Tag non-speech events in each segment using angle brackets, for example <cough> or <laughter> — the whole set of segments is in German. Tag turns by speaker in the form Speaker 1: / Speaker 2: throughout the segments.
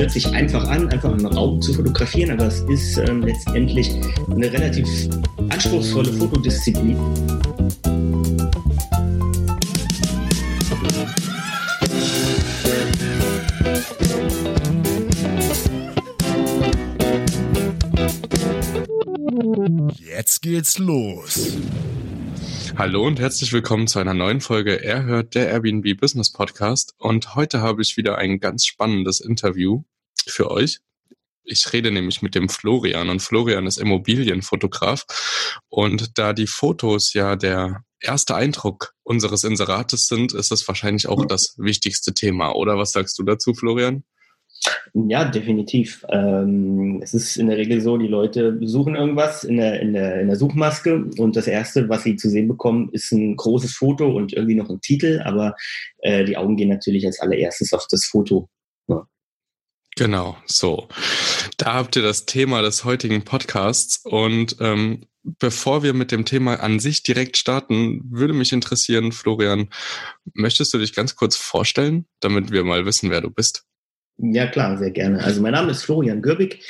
Speaker 1: Hört sich einfach an, einfach einen Raum zu fotografieren, aber es ist ähm, letztendlich eine relativ anspruchsvolle Fotodisziplin.
Speaker 2: Jetzt geht's los.
Speaker 3: Hallo und herzlich willkommen zu einer neuen Folge Er hört der Airbnb Business Podcast. Und heute habe ich wieder ein ganz spannendes Interview für euch. Ich rede nämlich mit dem Florian und Florian ist Immobilienfotograf. Und da die Fotos ja der erste Eindruck unseres Inserates sind, ist das wahrscheinlich auch das wichtigste Thema. Oder was sagst du dazu, Florian?
Speaker 1: Ja, definitiv. Ähm, es ist in der Regel so, die Leute suchen irgendwas in der, in, der, in der Suchmaske und das Erste, was sie zu sehen bekommen, ist ein großes Foto und irgendwie noch ein Titel, aber äh, die Augen gehen natürlich als allererstes auf das Foto. Ja.
Speaker 3: Genau, so. Da habt ihr das Thema des heutigen Podcasts und ähm, bevor wir mit dem Thema an sich direkt starten, würde mich interessieren, Florian, möchtest du dich ganz kurz vorstellen, damit wir mal wissen, wer du bist?
Speaker 1: Ja, klar, sehr gerne. Also mein Name ist Florian Gürbig.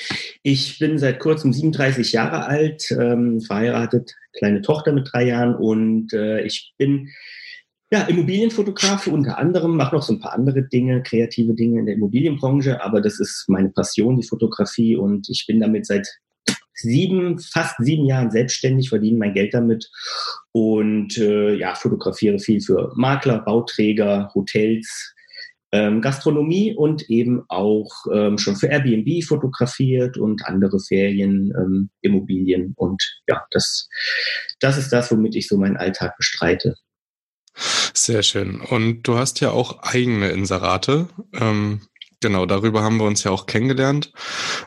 Speaker 1: Ich bin seit kurzem 37 Jahre alt, ähm, verheiratet, kleine Tochter mit drei Jahren und äh, ich bin ja, Immobilienfotograf unter anderem, mache noch so ein paar andere Dinge, kreative Dinge in der Immobilienbranche, aber das ist meine Passion, die Fotografie und ich bin damit seit sieben, fast sieben Jahren selbstständig, verdiene mein Geld damit und äh, ja, fotografiere viel für Makler, Bauträger, Hotels, ähm, Gastronomie und eben auch ähm, schon für Airbnb fotografiert und andere Ferien, ähm, Immobilien. Und ja, das, das ist das, womit ich so meinen Alltag bestreite.
Speaker 3: Sehr schön. Und du hast ja auch eigene Inserate. Ähm, genau, darüber haben wir uns ja auch kennengelernt,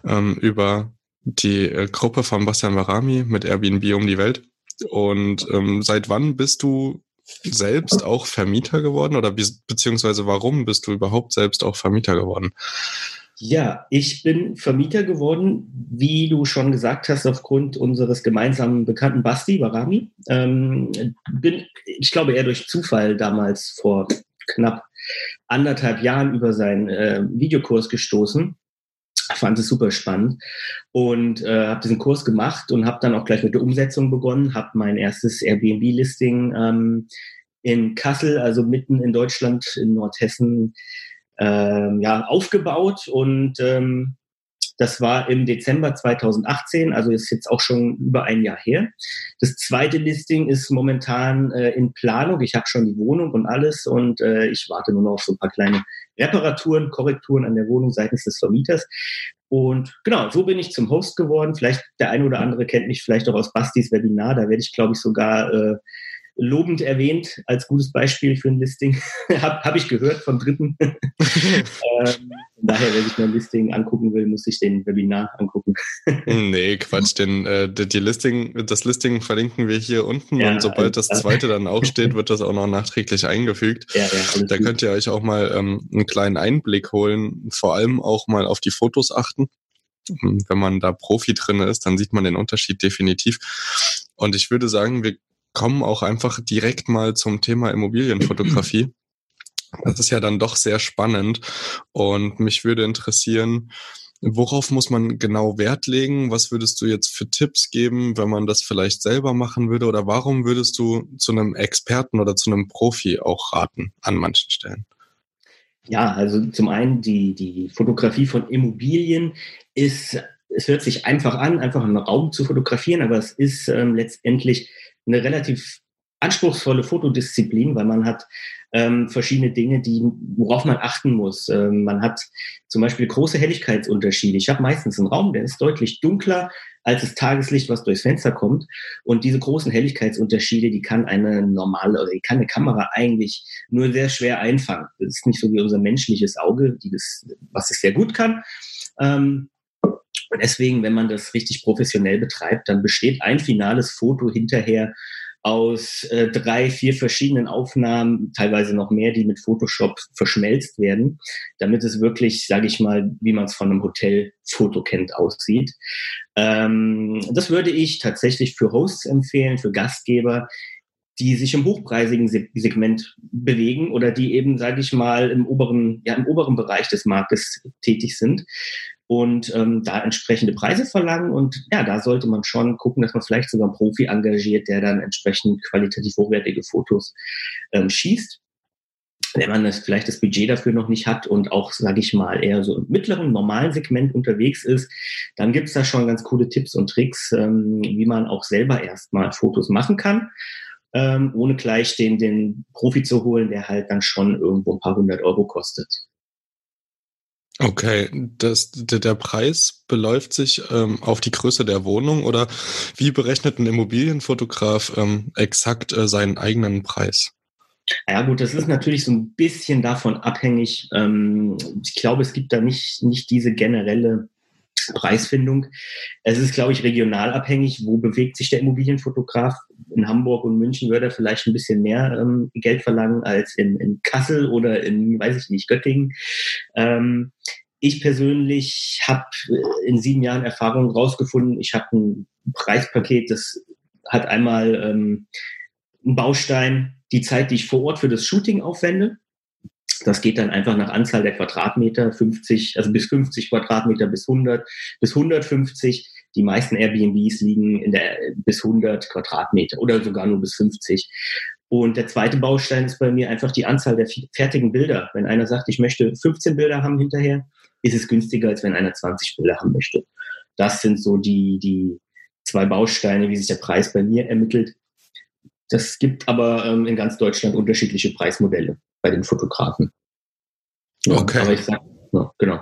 Speaker 3: ähm, über die äh, Gruppe von Bastian Barami mit Airbnb um die Welt. Und ähm, seit wann bist du selbst auch Vermieter geworden oder be beziehungsweise warum bist du überhaupt selbst auch Vermieter geworden?
Speaker 1: Ja, ich bin Vermieter geworden, wie du schon gesagt hast, aufgrund unseres gemeinsamen Bekannten Basti Barami. Ähm, bin, ich glaube, eher durch Zufall damals vor knapp anderthalb Jahren über seinen äh, Videokurs gestoßen fand es super spannend und äh, habe diesen Kurs gemacht und habe dann auch gleich mit der Umsetzung begonnen, habe mein erstes Airbnb-Listing ähm, in Kassel, also mitten in Deutschland, in Nordhessen, ähm, ja, aufgebaut und ähm, das war im Dezember 2018, also ist jetzt auch schon über ein Jahr her. Das zweite Listing ist momentan äh, in Planung. Ich habe schon die Wohnung und alles und äh, ich warte nur noch auf so ein paar kleine Reparaturen, Korrekturen an der Wohnung seitens des Vermieters. Und genau, so bin ich zum Host geworden. Vielleicht der eine oder andere kennt mich vielleicht auch aus Bastis Webinar. Da werde ich, glaube ich, sogar äh, lobend erwähnt als gutes Beispiel für ein Listing. <laughs> Habe hab ich gehört von Dritten. <laughs> ähm, daher, wer sich mein Listing angucken will, muss sich den Webinar angucken. <laughs>
Speaker 3: nee, Quatsch, denn äh, die Listing, das Listing verlinken wir hier unten ja, und sobald das zweite dann auch steht, <laughs> wird das auch noch nachträglich eingefügt. Ja, ja, da könnt ihr euch auch mal ähm, einen kleinen Einblick holen, vor allem auch mal auf die Fotos achten. Wenn man da Profi drin ist, dann sieht man den Unterschied definitiv. Und ich würde sagen, wir kommen auch einfach direkt mal zum Thema Immobilienfotografie. Das ist ja dann doch sehr spannend und mich würde interessieren, worauf muss man genau Wert legen? Was würdest du jetzt für Tipps geben, wenn man das vielleicht selber machen würde? Oder warum würdest du zu einem Experten oder zu einem Profi auch raten an manchen Stellen?
Speaker 1: Ja, also zum einen die, die Fotografie von Immobilien ist, es hört sich einfach an, einfach einen Raum zu fotografieren, aber es ist ähm, letztendlich eine relativ anspruchsvolle Fotodisziplin, weil man hat ähm, verschiedene Dinge, die, worauf man achten muss. Ähm, man hat zum Beispiel große Helligkeitsunterschiede. Ich habe meistens einen Raum, der ist deutlich dunkler als das Tageslicht, was durchs Fenster kommt. Und diese großen Helligkeitsunterschiede, die kann eine normale oder die kann eine Kamera eigentlich nur sehr schwer einfangen. Das ist nicht so wie unser menschliches Auge, das, was es sehr gut kann. Ähm, und deswegen, wenn man das richtig professionell betreibt, dann besteht ein finales Foto hinterher aus äh, drei, vier verschiedenen Aufnahmen, teilweise noch mehr, die mit Photoshop verschmelzt werden, damit es wirklich, sage ich mal, wie man es von einem Hotelfoto kennt, aussieht. Ähm, das würde ich tatsächlich für Hosts empfehlen, für Gastgeber, die sich im hochpreisigen Segment bewegen oder die eben, sage ich mal, im oberen, ja, im oberen Bereich des Marktes tätig sind und ähm, da entsprechende Preise verlangen. Und ja, da sollte man schon gucken, dass man vielleicht sogar einen Profi engagiert, der dann entsprechend qualitativ hochwertige Fotos ähm, schießt. Wenn man das, vielleicht das Budget dafür noch nicht hat und auch, sage ich mal, eher so im mittleren, normalen Segment unterwegs ist, dann gibt es da schon ganz coole Tipps und Tricks, ähm, wie man auch selber erstmal Fotos machen kann ähm, ohne gleich den, den Profi zu holen, der halt dann schon irgendwo ein paar hundert Euro kostet.
Speaker 3: Okay, das, der, der Preis beläuft sich ähm, auf die Größe der Wohnung oder wie berechnet ein Immobilienfotograf ähm, exakt äh, seinen eigenen Preis?
Speaker 1: Ja gut, das ist natürlich so ein bisschen davon abhängig. Ähm, ich glaube, es gibt da nicht, nicht diese generelle Preisfindung. Es ist, glaube ich, regional abhängig. Wo bewegt sich der Immobilienfotograf? In Hamburg und München würde er vielleicht ein bisschen mehr ähm, Geld verlangen als in, in Kassel oder in, weiß ich nicht, Göttingen. Ähm, ich persönlich habe äh, in sieben Jahren Erfahrung rausgefunden, ich habe ein Preispaket, das hat einmal ähm, einen Baustein, die Zeit, die ich vor Ort für das Shooting aufwende. Das geht dann einfach nach Anzahl der Quadratmeter, 50, also bis 50 Quadratmeter bis 100, bis 150. Die meisten Airbnbs liegen in der bis 100 Quadratmeter oder sogar nur bis 50. Und der zweite Baustein ist bei mir einfach die Anzahl der fertigen Bilder. Wenn einer sagt, ich möchte 15 Bilder haben hinterher, ist es günstiger, als wenn einer 20 Bilder haben möchte. Das sind so die, die zwei Bausteine, wie sich der Preis bei mir ermittelt. Das gibt aber ähm, in ganz Deutschland unterschiedliche Preismodelle bei den Fotografen.
Speaker 3: Ja, okay. Aber ich sag, ja, genau.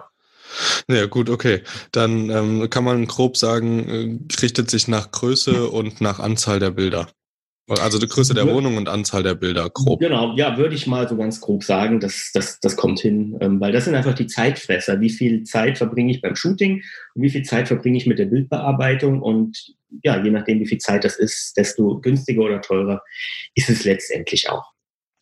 Speaker 3: Ja, gut, okay. Dann ähm, kann man grob sagen, äh, richtet sich nach Größe und nach Anzahl der Bilder. Also die Größe der Wohnung und Anzahl der Bilder, grob.
Speaker 1: Genau, ja, würde ich mal so ganz grob sagen, das, das, das kommt hin, ähm, weil das sind einfach die Zeitfresser. Wie viel Zeit verbringe ich beim Shooting und wie viel Zeit verbringe ich mit der Bildbearbeitung und ja, je nachdem, wie viel Zeit das ist, desto günstiger oder teurer ist es letztendlich auch.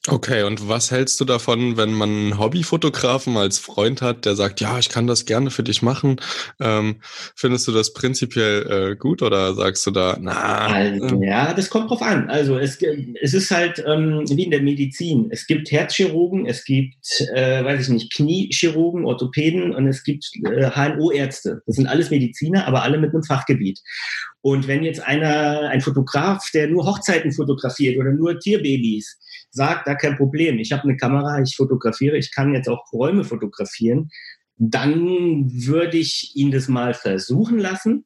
Speaker 3: Okay, und was hältst du davon, wenn man einen Hobbyfotografen als Freund hat, der sagt, ja, ich kann das gerne für dich machen? Ähm, findest du das prinzipiell äh, gut oder sagst du da, na?
Speaker 1: Also, ja, das kommt drauf an. Also es, es ist halt ähm, wie in der Medizin. Es gibt Herzchirurgen, es gibt, äh, weiß ich nicht, Kniechirurgen, Orthopäden und es gibt äh, HNO-Ärzte. Das sind alles Mediziner, aber alle mit einem Fachgebiet. Und wenn jetzt einer, ein Fotograf, der nur Hochzeiten fotografiert oder nur Tierbabys, sagt, da kein Problem, ich habe eine Kamera, ich fotografiere, ich kann jetzt auch Räume fotografieren, dann würde ich ihn das mal versuchen lassen.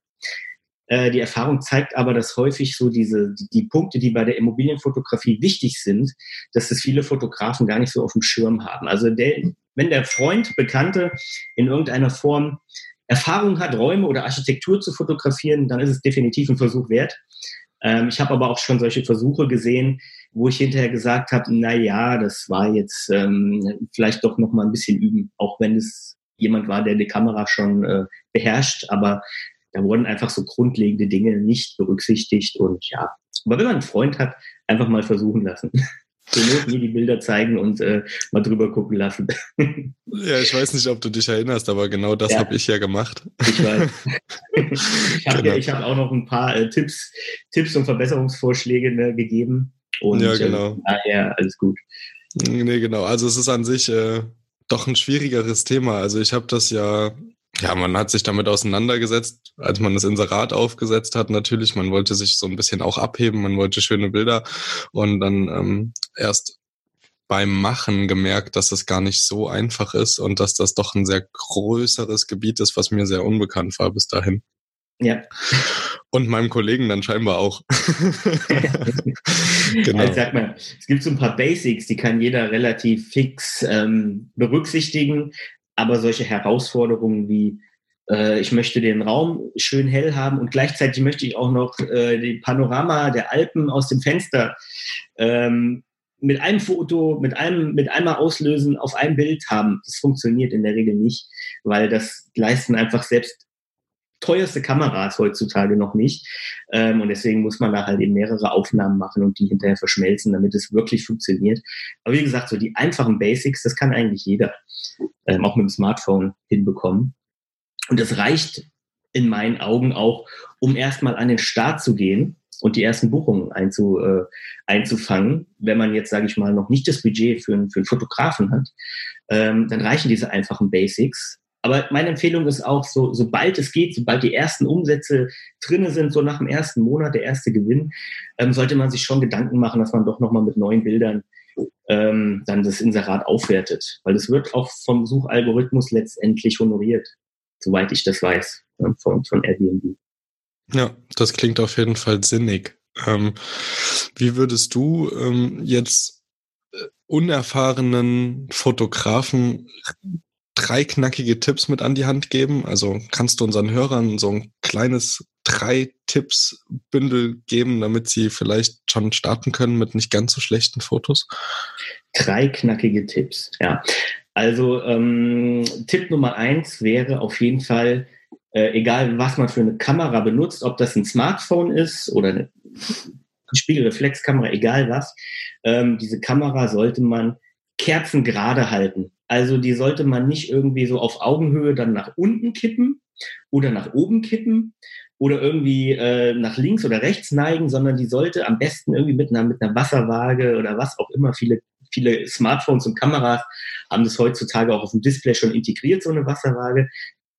Speaker 1: Äh, die Erfahrung zeigt aber, dass häufig so diese, die, Punkte, die bei der Immobilienfotografie wichtig sind, dass das viele Fotografen gar nicht so auf dem Schirm haben. Also der, wenn der Freund, Bekannte in irgendeiner Form Erfahrung hat, Räume oder Architektur zu fotografieren, dann ist es definitiv ein Versuch wert. Ähm, ich habe aber auch schon solche Versuche gesehen, wo ich hinterher gesagt habe, na ja, das war jetzt ähm, vielleicht doch noch mal ein bisschen üben, auch wenn es jemand war, der die Kamera schon äh, beherrscht, aber da wurden einfach so grundlegende Dinge nicht berücksichtigt und ja, aber wenn man einen Freund hat, einfach mal versuchen lassen. <laughs> Not mir die Bilder zeigen und äh, mal drüber gucken lassen. <laughs>
Speaker 3: Ja, ich weiß nicht, ob du dich erinnerst, aber genau das ja. habe ich ja gemacht.
Speaker 1: Ich weiß. <laughs> ich habe genau. ja, hab auch noch ein paar äh, Tipps, Tipps und Verbesserungsvorschläge ne, gegeben. Und,
Speaker 3: ja, genau.
Speaker 1: Äh, ja, alles gut.
Speaker 3: Nee, genau. Also es ist an sich äh, doch ein schwierigeres Thema. Also ich habe das ja ja, man hat sich damit auseinandergesetzt, als man das Inserat aufgesetzt hat. Natürlich, man wollte sich so ein bisschen auch abheben, man wollte schöne Bilder und dann ähm, erst beim Machen gemerkt, dass es gar nicht so einfach ist und dass das doch ein sehr größeres Gebiet ist, was mir sehr unbekannt war bis dahin.
Speaker 1: Ja.
Speaker 3: Und meinem Kollegen dann scheinbar auch. <laughs>
Speaker 1: genau. Also sag mal, es gibt so ein paar Basics, die kann jeder relativ fix ähm, berücksichtigen, aber solche Herausforderungen wie äh, ich möchte den Raum schön hell haben und gleichzeitig möchte ich auch noch äh, die Panorama der Alpen aus dem Fenster ähm, mit einem Foto, mit einem, mit einmal auslösen auf ein Bild haben. Das funktioniert in der Regel nicht, weil das leisten einfach selbst teuerste Kameras heutzutage noch nicht. Ähm, und deswegen muss man da halt eben mehrere Aufnahmen machen und die hinterher verschmelzen, damit es wirklich funktioniert. Aber wie gesagt, so die einfachen Basics, das kann eigentlich jeder ähm, auch mit dem Smartphone hinbekommen. Und das reicht in meinen Augen auch, um erstmal an den Start zu gehen und die ersten Buchungen einzu, äh, einzufangen. Wenn man jetzt, sage ich mal, noch nicht das Budget für, einen, für einen Fotografen hat, ähm, dann reichen diese einfachen Basics. Aber meine Empfehlung ist auch, so, sobald es geht, sobald die ersten Umsätze drinne sind, so nach dem ersten Monat, der erste Gewinn, ähm, sollte man sich schon Gedanken machen, dass man doch nochmal mit neuen Bildern ähm, dann das Inserat aufwertet. Weil es wird auch vom Suchalgorithmus letztendlich honoriert, soweit ich das weiß, äh, von, von Airbnb.
Speaker 3: Ja, das klingt auf jeden Fall sinnig. Ähm, wie würdest du ähm, jetzt äh, unerfahrenen Fotografen drei knackige Tipps mit an die Hand geben? Also kannst du unseren Hörern so ein kleines drei Tipps Bündel geben, damit sie vielleicht schon starten können mit nicht ganz so schlechten Fotos?
Speaker 1: Drei knackige Tipps, ja. Also ähm, Tipp Nummer eins wäre auf jeden Fall, äh, egal was man für eine Kamera benutzt, ob das ein Smartphone ist oder eine Spiegelreflexkamera, egal was, ähm, diese Kamera sollte man kerzengerade halten. Also die sollte man nicht irgendwie so auf Augenhöhe dann nach unten kippen oder nach oben kippen oder irgendwie äh, nach links oder rechts neigen, sondern die sollte am besten irgendwie mit einer, mit einer Wasserwaage oder was auch immer. Viele, viele Smartphones und Kameras haben das heutzutage auch auf dem Display schon integriert, so eine Wasserwaage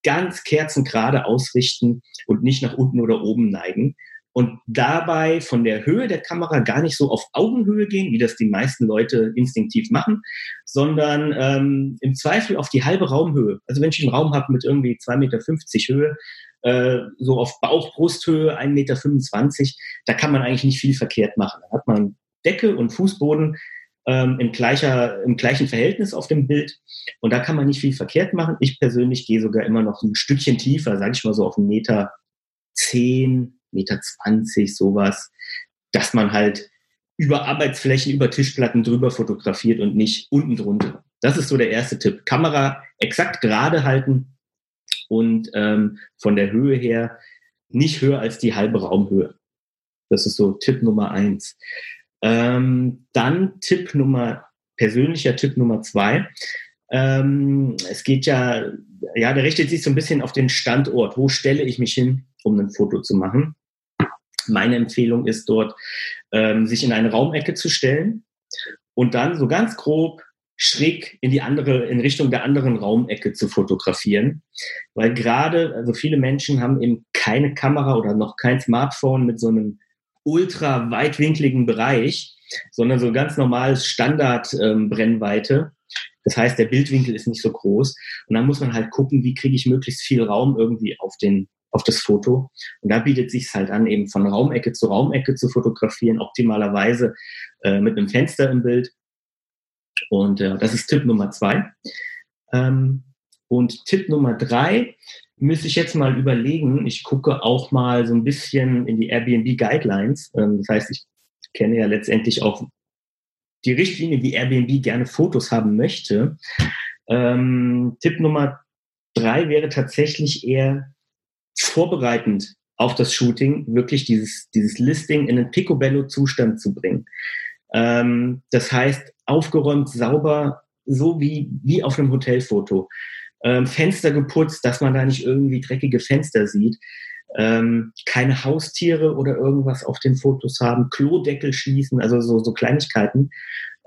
Speaker 1: ganz kerzengerade ausrichten und nicht nach unten oder oben neigen. Und dabei von der Höhe der Kamera gar nicht so auf Augenhöhe gehen, wie das die meisten Leute instinktiv machen, sondern ähm, im Zweifel auf die halbe Raumhöhe. Also wenn ich einen Raum habe mit irgendwie 2,50 Meter Höhe, äh, so auf Bauch-Brusthöhe 1,25 Meter, da kann man eigentlich nicht viel verkehrt machen. Da hat man Decke und Fußboden ähm, im, gleicher, im gleichen Verhältnis auf dem Bild. Und da kann man nicht viel verkehrt machen. Ich persönlich gehe sogar immer noch ein Stückchen tiefer, sage ich mal so auf einen Meter zehn, Meter zwanzig, sowas, dass man halt über Arbeitsflächen, über Tischplatten drüber fotografiert und nicht unten drunter. Das ist so der erste Tipp. Kamera exakt gerade halten und ähm, von der Höhe her nicht höher als die halbe Raumhöhe. Das ist so Tipp Nummer eins. Ähm, dann Tipp Nummer, persönlicher Tipp Nummer zwei. Ähm, es geht ja, ja, der richtet sich so ein bisschen auf den Standort. Wo stelle ich mich hin, um ein Foto zu machen? Meine Empfehlung ist dort, ähm, sich in eine Raumecke zu stellen und dann so ganz grob schräg in die andere, in Richtung der anderen Raumecke zu fotografieren. Weil gerade, also viele Menschen haben eben keine Kamera oder noch kein Smartphone mit so einem ultra weitwinkligen Bereich, sondern so ganz normales Standard-Brennweite. Ähm, das heißt, der Bildwinkel ist nicht so groß. Und dann muss man halt gucken, wie kriege ich möglichst viel Raum irgendwie auf den auf das Foto. Und da bietet sich halt an, eben von Raumecke zu Raumecke zu fotografieren, optimalerweise äh, mit einem Fenster im Bild. Und äh, das ist Tipp Nummer zwei. Ähm, und Tipp Nummer drei müsste ich jetzt mal überlegen. Ich gucke auch mal so ein bisschen in die Airbnb Guidelines. Ähm, das heißt, ich kenne ja letztendlich auch die Richtlinie, wie Airbnb gerne Fotos haben möchte. Ähm, Tipp Nummer drei wäre tatsächlich eher vorbereitend auf das Shooting wirklich dieses, dieses Listing in einen Picobello-Zustand zu bringen. Ähm, das heißt, aufgeräumt, sauber, so wie, wie auf einem Hotelfoto ähm, Fenster geputzt, dass man da nicht irgendwie dreckige Fenster sieht. Ähm, keine Haustiere oder irgendwas auf den Fotos haben, Klodeckel schließen, also so, so Kleinigkeiten.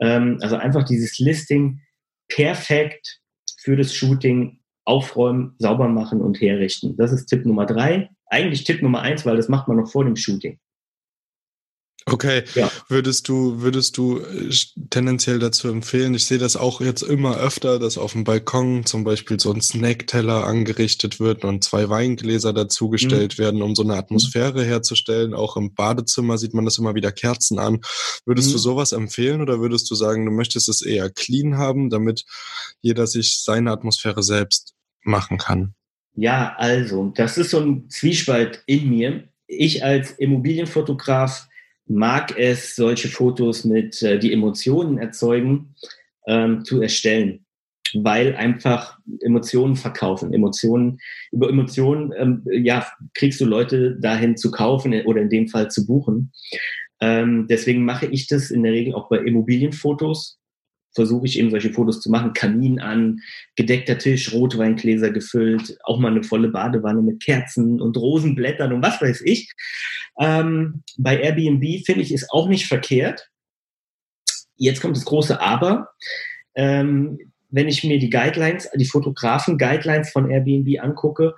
Speaker 1: Ähm, also einfach dieses Listing perfekt für das Shooting aufräumen, sauber machen und herrichten. Das ist Tipp Nummer drei. Eigentlich Tipp Nummer eins, weil das macht man noch vor dem Shooting.
Speaker 3: Okay, ja. würdest du, würdest du äh, tendenziell dazu empfehlen? Ich sehe das auch jetzt immer öfter, dass auf dem Balkon zum Beispiel so ein Snackteller angerichtet wird und zwei Weingläser dazugestellt mhm. werden, um so eine Atmosphäre herzustellen. Auch im Badezimmer sieht man das immer wieder Kerzen an. Würdest mhm. du sowas empfehlen oder würdest du sagen, du möchtest es eher clean haben, damit jeder sich seine Atmosphäre selbst machen kann?
Speaker 1: Ja, also, das ist so ein Zwiespalt in mir. Ich als Immobilienfotograf mag es, solche Fotos mit, äh, die Emotionen erzeugen, ähm, zu erstellen. Weil einfach Emotionen verkaufen. Emotionen, über Emotionen, ähm, ja, kriegst du Leute dahin zu kaufen oder in dem Fall zu buchen. Ähm, deswegen mache ich das in der Regel auch bei Immobilienfotos. Versuche ich eben solche Fotos zu machen. Kamin an, gedeckter Tisch, Rotweingläser gefüllt, auch mal eine volle Badewanne mit Kerzen und Rosenblättern und was weiß ich. Ähm, bei Airbnb finde ich es auch nicht verkehrt. Jetzt kommt das große Aber. Ähm, wenn ich mir die Guidelines, die Fotografen-Guidelines von Airbnb angucke,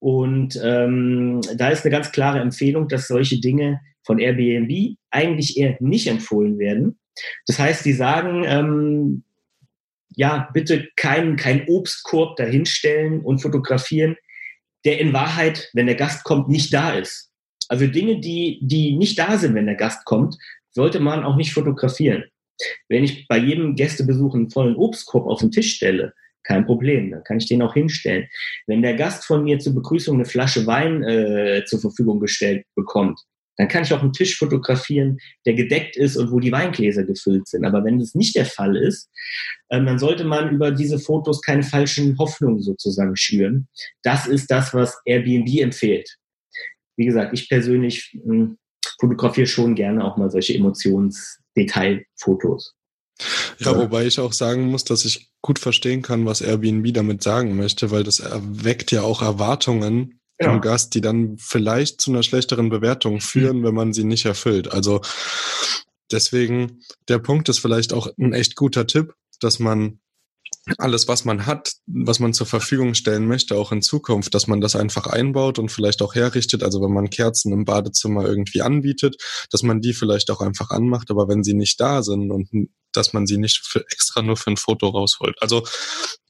Speaker 1: und ähm, da ist eine ganz klare Empfehlung, dass solche Dinge von Airbnb eigentlich eher nicht empfohlen werden. Das heißt, die sagen, ähm, ja, bitte keinen kein Obstkorb dahinstellen und fotografieren, der in Wahrheit, wenn der Gast kommt, nicht da ist. Also Dinge, die, die nicht da sind, wenn der Gast kommt, sollte man auch nicht fotografieren. Wenn ich bei jedem Gästebesuch einen vollen Obstkorb auf den Tisch stelle, kein Problem, dann kann ich den auch hinstellen. Wenn der Gast von mir zur Begrüßung eine Flasche Wein äh, zur Verfügung gestellt bekommt, dann kann ich auch einen Tisch fotografieren, der gedeckt ist und wo die Weingläser gefüllt sind. Aber wenn das nicht der Fall ist, ähm, dann sollte man über diese Fotos keine falschen Hoffnungen sozusagen schüren. Das ist das, was Airbnb empfiehlt wie gesagt, ich persönlich hm, fotografiere schon gerne auch mal solche Emotionsdetailfotos.
Speaker 3: Ja, wobei ich auch sagen muss, dass ich gut verstehen kann, was Airbnb damit sagen möchte, weil das erweckt ja auch Erwartungen ja. im Gast, die dann vielleicht zu einer schlechteren Bewertung führen, wenn man sie nicht erfüllt. Also deswegen, der Punkt ist vielleicht auch ein echt guter Tipp, dass man alles, was man hat, was man zur Verfügung stellen möchte, auch in Zukunft, dass man das einfach einbaut und vielleicht auch herrichtet. Also wenn man Kerzen im Badezimmer irgendwie anbietet, dass man die vielleicht auch einfach anmacht, aber wenn sie nicht da sind und dass man sie nicht für extra nur für ein Foto rausholt. Also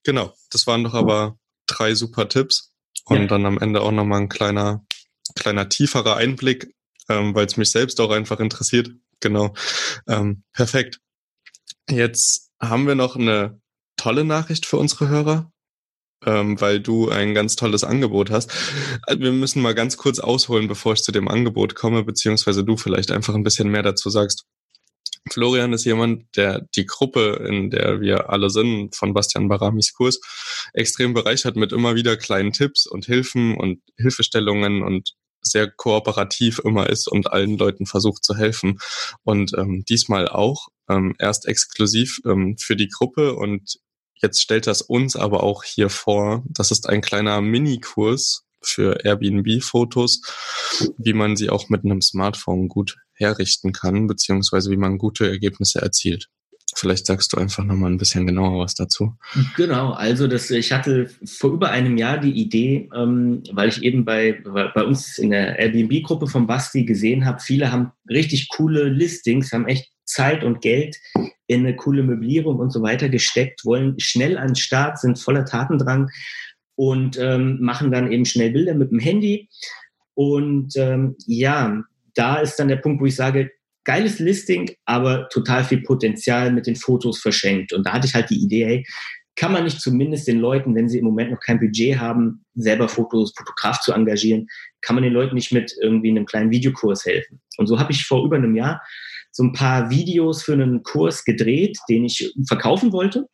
Speaker 3: genau, das waren doch aber drei super Tipps und ja. dann am Ende auch nochmal ein kleiner, kleiner tieferer Einblick, ähm, weil es mich selbst auch einfach interessiert. Genau, ähm, perfekt. Jetzt haben wir noch eine tolle Nachricht für unsere Hörer, ähm, weil du ein ganz tolles Angebot hast. Also wir müssen mal ganz kurz ausholen, bevor ich zu dem Angebot komme, beziehungsweise du vielleicht einfach ein bisschen mehr dazu sagst. Florian ist jemand, der die Gruppe, in der wir alle sind, von Bastian Baramis Kurs, extrem bereichert mit immer wieder kleinen Tipps und Hilfen und Hilfestellungen und sehr kooperativ immer ist und allen Leuten versucht zu helfen. Und ähm, diesmal auch ähm, erst exklusiv ähm, für die Gruppe und Jetzt stellt das uns aber auch hier vor. Das ist ein kleiner Minikurs für Airbnb-Fotos, wie man sie auch mit einem Smartphone gut herrichten kann, beziehungsweise wie man gute Ergebnisse erzielt. Vielleicht sagst du einfach nochmal ein bisschen genauer was dazu.
Speaker 1: Genau, also das, ich hatte vor über einem Jahr die Idee, ähm, weil ich eben bei, bei uns in der Airbnb-Gruppe von Basti gesehen habe, viele haben richtig coole Listings, haben echt Zeit und Geld in eine coole Möblierung und so weiter gesteckt, wollen schnell an den Start, sind voller Tatendrang und ähm, machen dann eben schnell Bilder mit dem Handy. Und ähm, ja, da ist dann der Punkt, wo ich sage, geiles Listing, aber total viel Potenzial mit den Fotos verschenkt. Und da hatte ich halt die Idee, hey, kann man nicht zumindest den Leuten, wenn sie im Moment noch kein Budget haben, selber Fotos, Fotograf zu engagieren, kann man den Leuten nicht mit irgendwie einem kleinen Videokurs helfen. Und so habe ich vor über einem Jahr so ein paar Videos für einen Kurs gedreht, den ich verkaufen wollte,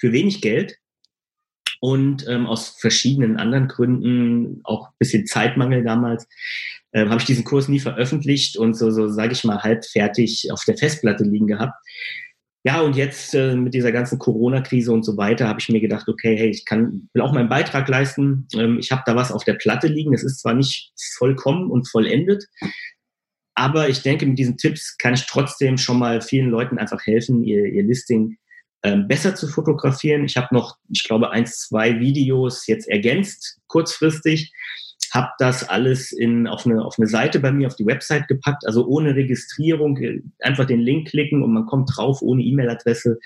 Speaker 1: für wenig Geld. Und ähm, aus verschiedenen anderen Gründen, auch ein bisschen Zeitmangel damals, äh, habe ich diesen Kurs nie veröffentlicht und so, so sage ich mal, halb fertig auf der Festplatte liegen gehabt. Ja, und jetzt äh, mit dieser ganzen Corona-Krise und so weiter habe ich mir gedacht, okay, hey, ich kann, will auch meinen Beitrag leisten. Ähm, ich habe da was auf der Platte liegen. Es ist zwar nicht vollkommen und vollendet, aber ich denke, mit diesen Tipps kann ich trotzdem schon mal vielen Leuten einfach helfen, ihr, ihr Listing ähm, besser zu fotografieren. Ich habe noch, ich glaube, eins, zwei Videos jetzt ergänzt, kurzfristig. Habe das alles in, auf, eine, auf eine Seite bei mir, auf die Website gepackt, also ohne Registrierung, einfach den Link klicken und man kommt drauf ohne E-Mail-Adresse.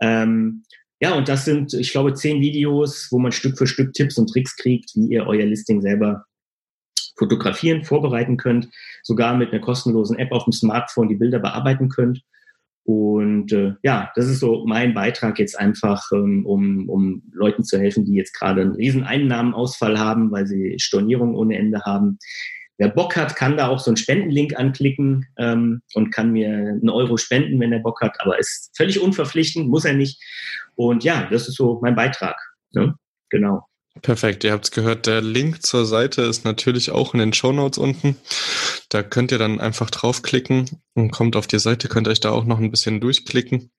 Speaker 1: Ähm, ja, und das sind, ich glaube, zehn Videos, wo man Stück für Stück Tipps und Tricks kriegt, wie ihr euer Listing selber fotografieren, vorbereiten könnt, sogar mit einer kostenlosen App auf dem Smartphone die Bilder bearbeiten könnt. Und äh, ja, das ist so mein Beitrag jetzt einfach, ähm, um, um Leuten zu helfen, die jetzt gerade einen riesen Einnahmenausfall haben, weil sie Stornierungen ohne Ende haben. Wer Bock hat, kann da auch so einen Spendenlink anklicken ähm, und kann mir einen Euro spenden, wenn er Bock hat, aber ist völlig unverpflichtend, muss er nicht. Und ja, das ist so mein Beitrag. Ne? Genau.
Speaker 3: Perfekt, ihr habt es gehört. Der Link zur Seite ist natürlich auch in den Show Notes unten. Da könnt ihr dann einfach draufklicken und kommt auf die Seite, könnt euch da auch noch ein bisschen durchklicken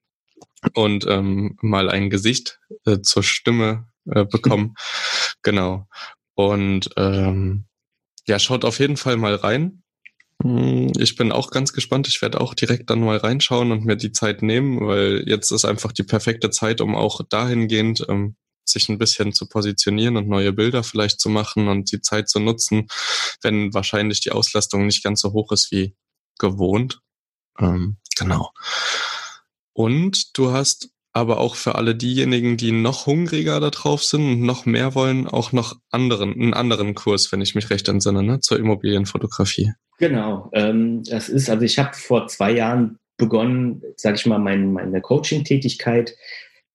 Speaker 3: und ähm, mal ein Gesicht äh, zur Stimme äh, bekommen. <laughs> genau. Und ähm, ja, schaut auf jeden Fall mal rein. Hm, ich bin auch ganz gespannt. Ich werde auch direkt dann mal reinschauen und mir die Zeit nehmen, weil jetzt ist einfach die perfekte Zeit, um auch dahingehend ähm, sich ein bisschen zu positionieren und neue Bilder vielleicht zu machen und die Zeit zu nutzen, wenn wahrscheinlich die Auslastung nicht ganz so hoch ist wie gewohnt. Ähm, genau. Und du hast aber auch für alle diejenigen, die noch hungriger da drauf sind und noch mehr wollen, auch noch anderen, einen anderen Kurs, wenn ich mich recht entsinne, ne, zur Immobilienfotografie.
Speaker 1: Genau, ähm, das ist, also ich habe vor zwei Jahren begonnen, sage ich mal, mein, meine Coaching-Tätigkeit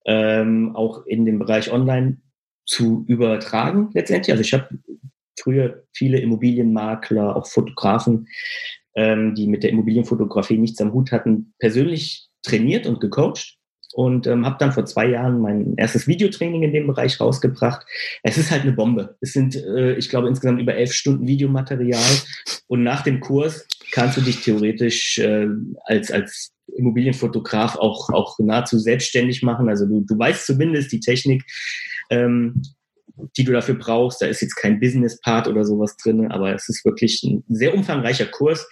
Speaker 1: ähm, auch in dem Bereich Online zu übertragen letztendlich. Also ich habe früher viele Immobilienmakler, auch Fotografen, ähm, die mit der Immobilienfotografie nichts am Hut hatten, persönlich trainiert und gecoacht und ähm, habe dann vor zwei Jahren mein erstes Videotraining in dem Bereich rausgebracht. Es ist halt eine Bombe. Es sind, äh, ich glaube, insgesamt über elf Stunden Videomaterial und nach dem Kurs kannst du dich theoretisch äh, als, als Immobilienfotograf auch, auch nahezu selbstständig machen. Also du, du weißt zumindest die Technik, ähm, die du dafür brauchst. Da ist jetzt kein Business-Part oder sowas drin, aber es ist wirklich ein sehr umfangreicher Kurs.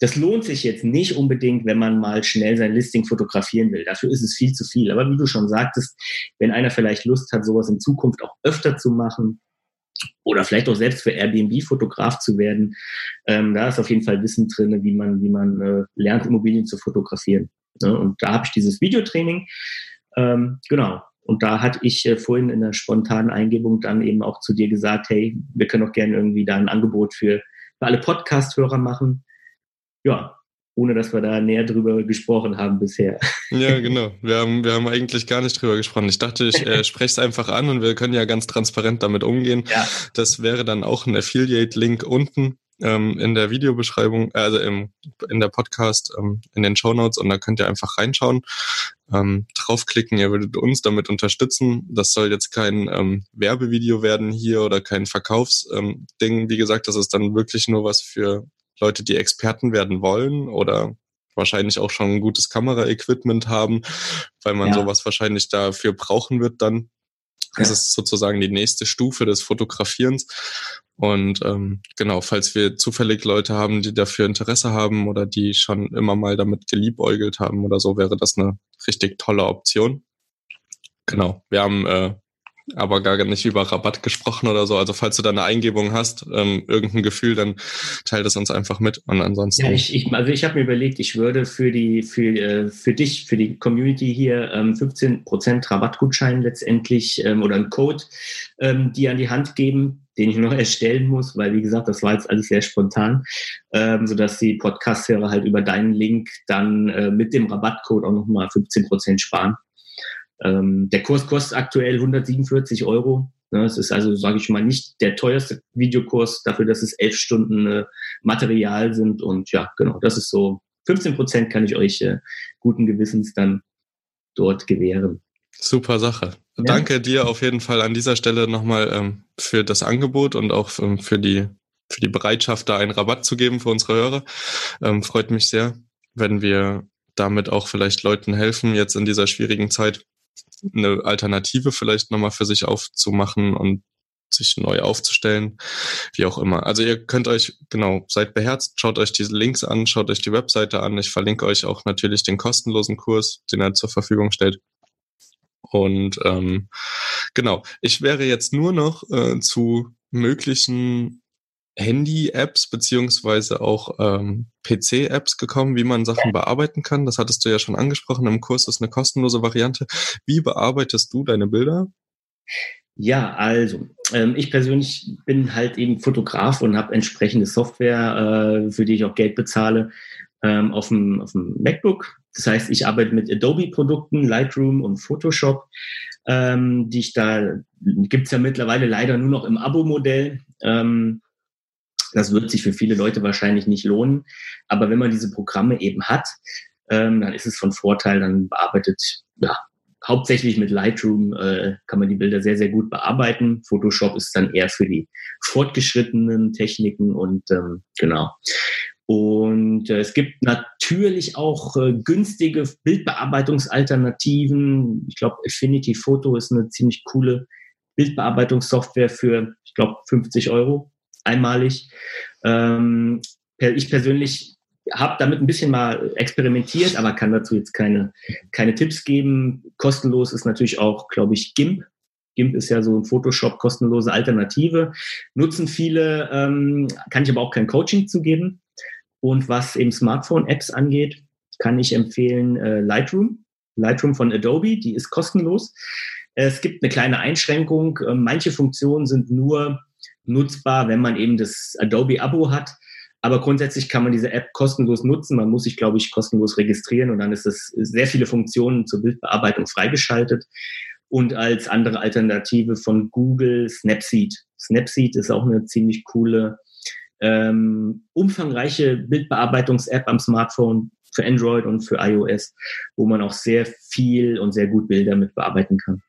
Speaker 1: Das lohnt sich jetzt nicht unbedingt, wenn man mal schnell sein Listing fotografieren will. Dafür ist es viel zu viel. Aber wie du schon sagtest, wenn einer vielleicht Lust hat, sowas in Zukunft auch öfter zu machen, oder vielleicht auch selbst für Airbnb Fotograf zu werden. Ähm, da ist auf jeden Fall Wissen drin, wie man, wie man äh, lernt, Immobilien zu fotografieren. Ne? Und da habe ich dieses Videotraining. Ähm, genau. Und da hatte ich äh, vorhin in der spontanen Eingebung dann eben auch zu dir gesagt, hey, wir können auch gerne irgendwie da ein Angebot für, für alle Podcast-Hörer machen. Ja, ohne dass wir da näher drüber gesprochen haben bisher.
Speaker 3: Ja, genau. Wir haben, wir haben eigentlich gar nicht drüber gesprochen. Ich dachte, ich äh, spreche es einfach an und wir können ja ganz transparent damit umgehen. Ja. Das wäre dann auch ein Affiliate-Link unten ähm, in der Videobeschreibung, äh, also im, in der Podcast, ähm, in den Show Notes und da könnt ihr einfach reinschauen, ähm, draufklicken, ihr würdet uns damit unterstützen. Das soll jetzt kein ähm, Werbevideo werden hier oder kein Verkaufsding. Ähm, Wie gesagt, das ist dann wirklich nur was für Leute, die Experten werden wollen oder wahrscheinlich auch schon ein gutes Kameraequipment haben, weil man ja. sowas wahrscheinlich dafür brauchen wird dann. Das ja. ist sozusagen die nächste Stufe des Fotografierens. Und ähm, genau, falls wir zufällig Leute haben, die dafür Interesse haben oder die schon immer mal damit geliebäugelt haben oder so, wäre das eine richtig tolle Option. Genau, wir haben äh, aber gar nicht über Rabatt gesprochen oder so. Also falls du da eine Eingebung hast, ähm, irgendein Gefühl, dann teile das uns einfach mit. Und ansonsten.
Speaker 1: Ja, ich, ich, also ich habe mir überlegt, ich würde für die, für, äh, für dich, für die Community hier ähm, 15% Rabattgutschein letztendlich ähm, oder einen Code ähm, die an die Hand geben, den ich noch <laughs> erstellen muss, weil wie gesagt, das war jetzt alles sehr spontan, ähm, sodass die Podcast-Hörer halt über deinen Link dann äh, mit dem Rabattcode auch nochmal 15% sparen. Ähm, der Kurs kostet aktuell 147 Euro. Ne, es ist also, sage ich mal, nicht der teuerste Videokurs dafür, dass es elf Stunden äh, Material sind. Und ja, genau, das ist so 15 Prozent kann ich euch äh, guten Gewissens dann dort gewähren.
Speaker 3: Super Sache. Ja. Danke dir auf jeden Fall an dieser Stelle nochmal ähm, für das Angebot und auch ähm, für die für die Bereitschaft, da einen Rabatt zu geben für unsere Hörer. Ähm, freut mich sehr, wenn wir damit auch vielleicht Leuten helfen, jetzt in dieser schwierigen Zeit eine Alternative vielleicht nochmal für sich aufzumachen und sich neu aufzustellen, wie auch immer. Also ihr könnt euch, genau, seid beherzt, schaut euch diese Links an, schaut euch die Webseite an. Ich verlinke euch auch natürlich den kostenlosen Kurs, den er zur Verfügung stellt. Und ähm, genau, ich wäre jetzt nur noch äh, zu möglichen Handy-Apps beziehungsweise auch ähm, PC-Apps gekommen, wie man Sachen bearbeiten kann. Das hattest du ja schon angesprochen. Im Kurs ist eine kostenlose Variante. Wie bearbeitest du deine Bilder?
Speaker 1: Ja, also ähm, ich persönlich bin halt eben Fotograf und habe entsprechende Software, äh, für die ich auch Geld bezahle, ähm, auf, dem, auf dem MacBook. Das heißt, ich arbeite mit Adobe-Produkten, Lightroom und Photoshop, ähm, die ich da, gibt's ja mittlerweile leider nur noch im Abo-Modell. Ähm, das wird sich für viele Leute wahrscheinlich nicht lohnen. Aber wenn man diese Programme eben hat, ähm, dann ist es von Vorteil, dann bearbeitet ja, hauptsächlich mit Lightroom äh, kann man die Bilder sehr, sehr gut bearbeiten. Photoshop ist dann eher für die fortgeschrittenen Techniken und ähm, genau. Und äh, es gibt natürlich auch äh, günstige Bildbearbeitungsalternativen. Ich glaube, Affinity Photo ist eine ziemlich coole Bildbearbeitungssoftware für, ich glaube, 50 Euro einmalig. Ähm, ich persönlich habe damit ein bisschen mal experimentiert, aber kann dazu jetzt keine, keine Tipps geben. Kostenlos ist natürlich auch, glaube ich, GIMP. GIMP ist ja so ein Photoshop kostenlose Alternative. Nutzen viele, ähm, kann ich aber auch kein Coaching zu geben. Und was eben Smartphone-Apps angeht, kann ich empfehlen äh, Lightroom. Lightroom von Adobe, die ist kostenlos. Es gibt eine kleine Einschränkung. Äh, manche Funktionen sind nur nutzbar, wenn man eben das Adobe-Abo hat. Aber grundsätzlich kann man diese App kostenlos nutzen. Man muss sich, glaube ich, kostenlos registrieren und dann ist es sehr viele Funktionen zur Bildbearbeitung freigeschaltet. Und als andere Alternative von Google Snapseed. Snapseed ist auch eine ziemlich coole, ähm, umfangreiche Bildbearbeitungs-App am Smartphone für Android und für iOS, wo man auch sehr viel und sehr gut Bilder mit bearbeiten kann.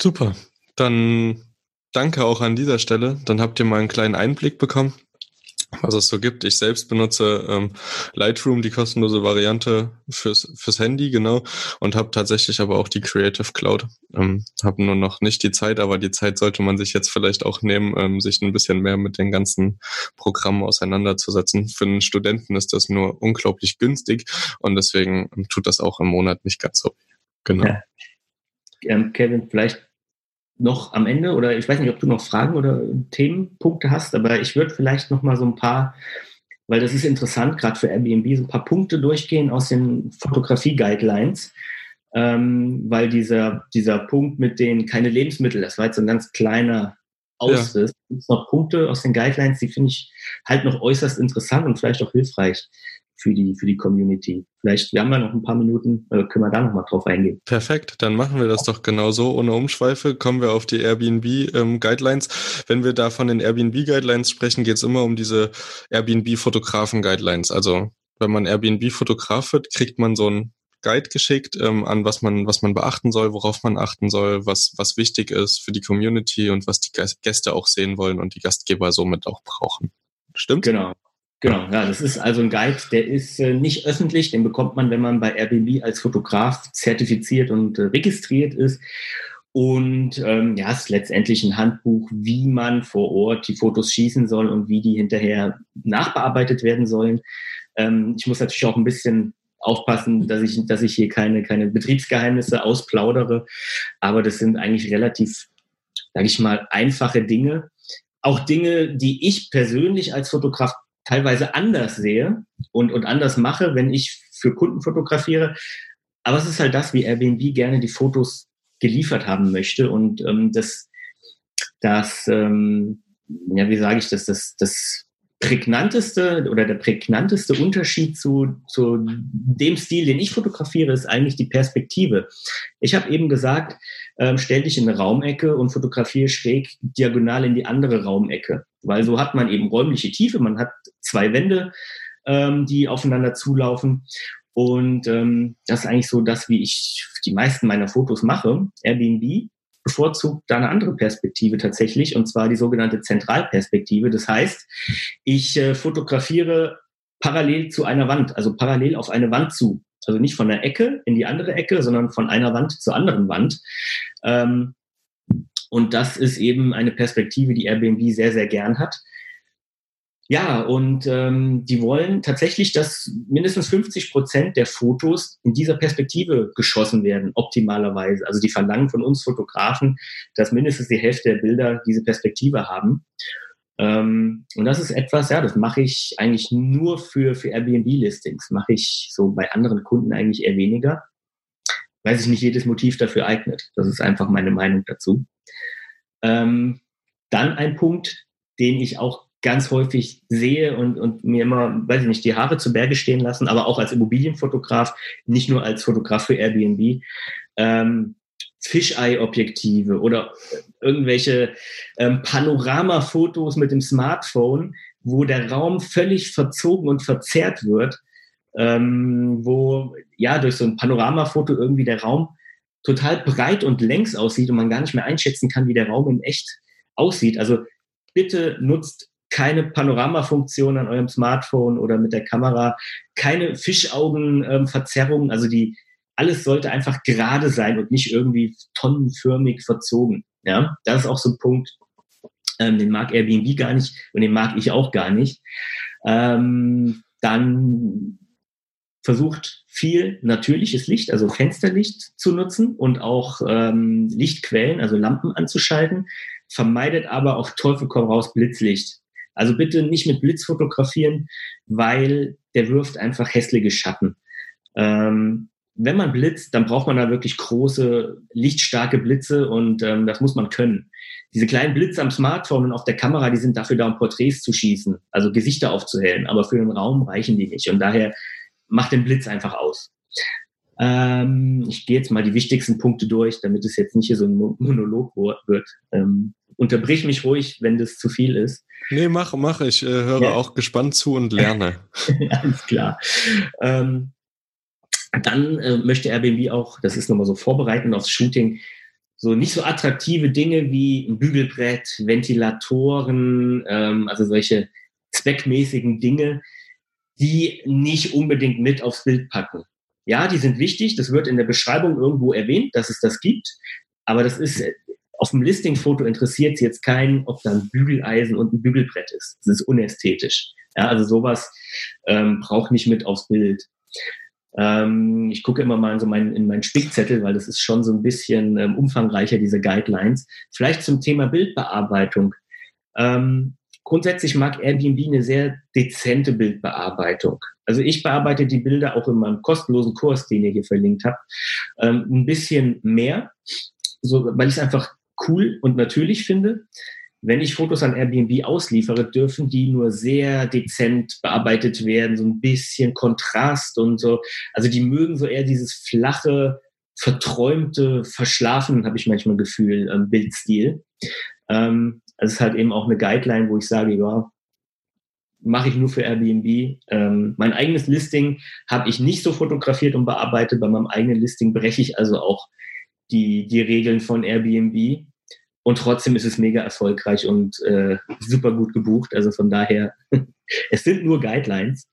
Speaker 3: Super. Dann danke auch an dieser Stelle. Dann habt ihr mal einen kleinen Einblick bekommen was es so gibt. Ich selbst benutze ähm, Lightroom, die kostenlose Variante fürs, fürs Handy, genau, und habe tatsächlich aber auch die Creative Cloud. Ähm, habe nur noch nicht die Zeit, aber die Zeit sollte man sich jetzt vielleicht auch nehmen, ähm, sich ein bisschen mehr mit den ganzen Programmen auseinanderzusetzen. Für einen Studenten ist das nur unglaublich günstig und deswegen ähm, tut das auch im Monat nicht ganz so. Genau. Ja.
Speaker 1: Ähm, Kevin, vielleicht noch am Ende oder ich weiß nicht, ob du noch Fragen oder Themenpunkte hast, aber ich würde vielleicht noch mal so ein paar, weil das ist interessant, gerade für Airbnb, so ein paar Punkte durchgehen aus den Fotografie-Guidelines, ähm, weil dieser, dieser Punkt mit den keine Lebensmittel, das war jetzt so ein ganz kleiner Ausriss. Ja. Gibt es noch Punkte aus den Guidelines, die finde ich halt noch äußerst interessant und vielleicht auch hilfreich für die, für die Community. Vielleicht, wir haben ja noch ein paar Minuten, äh, können wir da noch mal drauf eingehen.
Speaker 3: Perfekt, dann machen wir das doch genau so. Ohne Umschweife kommen wir auf die Airbnb-Guidelines. Ähm, Wenn wir da von den Airbnb-Guidelines sprechen, geht es immer um diese Airbnb-Fotografen-Guidelines. Also wenn man Airbnb-Fotograf wird, kriegt man so ein Guide geschickt, ähm, an was man, was man beachten soll, worauf man achten soll, was, was wichtig ist für die Community und was die Gäste auch sehen wollen und die Gastgeber somit auch brauchen. Stimmt?
Speaker 1: Genau. Genau, ja, das ist also ein Guide, der ist äh, nicht öffentlich, den bekommt man, wenn man bei Airbnb als Fotograf zertifiziert und äh, registriert ist. Und ähm, ja, es ist letztendlich ein Handbuch, wie man vor Ort die Fotos schießen soll und wie die hinterher nachbearbeitet werden sollen. Ähm, ich muss natürlich auch ein bisschen aufpassen, dass ich, dass ich hier keine, keine Betriebsgeheimnisse ausplaudere. Aber das sind eigentlich relativ, sage ich mal, einfache Dinge. Auch Dinge, die ich persönlich als Fotograf teilweise anders sehe und, und anders mache, wenn ich für Kunden fotografiere. Aber es ist halt das, wie Airbnb gerne die Fotos geliefert haben möchte. Und ähm, das, das ähm, ja, wie sage ich das, das, das prägnanteste oder der prägnanteste Unterschied zu, zu dem Stil, den ich fotografiere, ist eigentlich die Perspektive. Ich habe eben gesagt, ähm, stell dich in eine Raumecke und fotografiere schräg diagonal in die andere Raumecke, weil so hat man eben räumliche Tiefe, man hat zwei Wände, ähm, die aufeinander zulaufen und ähm, das ist eigentlich so das, wie ich die meisten meiner Fotos mache. Airbnb bevorzugt da eine andere Perspektive tatsächlich, und zwar die sogenannte Zentralperspektive. Das heißt, ich äh, fotografiere parallel zu einer Wand, also parallel auf eine Wand zu. Also nicht von der Ecke in die andere Ecke, sondern von einer Wand zur anderen Wand. Ähm, und das ist eben eine Perspektive, die Airbnb sehr, sehr gern hat. Ja, und ähm, die wollen tatsächlich, dass mindestens 50 Prozent der Fotos in dieser Perspektive geschossen werden, optimalerweise. Also die verlangen von uns Fotografen, dass mindestens die Hälfte der Bilder diese Perspektive haben. Ähm, und das ist etwas, ja, das mache ich eigentlich nur für, für Airbnb-Listings. Mache ich so bei anderen Kunden eigentlich eher weniger, weil sich nicht jedes Motiv dafür eignet. Das ist einfach meine Meinung dazu. Ähm, dann ein Punkt, den ich auch ganz häufig sehe und, und mir immer, weiß ich nicht, die Haare zu Berge stehen lassen, aber auch als Immobilienfotograf, nicht nur als Fotograf für Airbnb. Ähm, Fisheye-Objektive oder irgendwelche ähm, Panoramafotos mit dem Smartphone, wo der Raum völlig verzogen und verzerrt wird, ähm, wo ja durch so ein Panoramafoto irgendwie der Raum total breit und längs aussieht und man gar nicht mehr einschätzen kann, wie der Raum in echt aussieht. Also bitte nutzt keine Panoramafunktion an eurem Smartphone oder mit der Kamera, keine Fischaugenverzerrungen, ähm, also die alles sollte einfach gerade sein und nicht irgendwie tonnenförmig verzogen. Ja, das ist auch so ein Punkt, ähm, den mag Airbnb gar nicht und den mag ich auch gar nicht. Ähm, dann versucht viel natürliches Licht, also Fensterlicht zu nutzen und auch ähm, Lichtquellen, also Lampen anzuschalten, vermeidet aber auf Teufel komm raus Blitzlicht. Also bitte nicht mit Blitz fotografieren, weil der wirft einfach hässliche Schatten. Ähm, wenn man blitzt, dann braucht man da wirklich große, lichtstarke Blitze und ähm, das muss man können. Diese kleinen Blitze am Smartphone und auf der Kamera, die sind dafür da, um Porträts zu schießen, also Gesichter aufzuhellen, aber für den Raum reichen die nicht. Und daher macht den Blitz einfach aus. Ähm, ich gehe jetzt mal die wichtigsten Punkte durch, damit es jetzt nicht hier so ein Monolog wird. Ähm, unterbrich mich ruhig, wenn das zu viel ist.
Speaker 3: Nee, mach, mach. Ich äh, höre ja. auch gespannt zu und lerne. <laughs>
Speaker 1: Alles klar. Ähm, dann äh, möchte Airbnb auch, das ist nochmal so vorbereitend aufs Shooting, so nicht so attraktive Dinge wie ein Bügelbrett, Ventilatoren, ähm, also solche zweckmäßigen Dinge, die nicht unbedingt mit aufs Bild packen. Ja, die sind wichtig, das wird in der Beschreibung irgendwo erwähnt, dass es das gibt, aber das ist auf dem Listingfoto interessiert es jetzt keinen, ob da ein Bügeleisen und ein Bügelbrett ist. Das ist unästhetisch. Ja, also sowas ähm, braucht nicht mit aufs Bild. Ähm, ich gucke immer mal in, so mein, in meinen Spickzettel, weil das ist schon so ein bisschen ähm, umfangreicher, diese Guidelines. Vielleicht zum Thema Bildbearbeitung. Ähm, grundsätzlich mag Airbnb eine sehr dezente Bildbearbeitung. Also ich bearbeite die Bilder auch in meinem kostenlosen Kurs, den ihr hier verlinkt habt, ähm, ein bisschen mehr, so, weil ich es einfach cool und natürlich finde wenn ich Fotos an Airbnb ausliefere, dürfen die nur sehr dezent bearbeitet werden, so ein bisschen Kontrast und so. Also die mögen so eher dieses flache, verträumte, verschlafen, habe ich manchmal Gefühl, ähm, Bildstil. Ähm, das ist halt eben auch eine Guideline, wo ich sage, ja, mache ich nur für Airbnb. Ähm, mein eigenes Listing habe ich nicht so fotografiert und bearbeitet. Bei meinem eigenen Listing breche ich also auch die, die Regeln von Airbnb. Und trotzdem ist es mega erfolgreich und äh, super gut gebucht. Also von daher, <laughs> es sind nur Guidelines.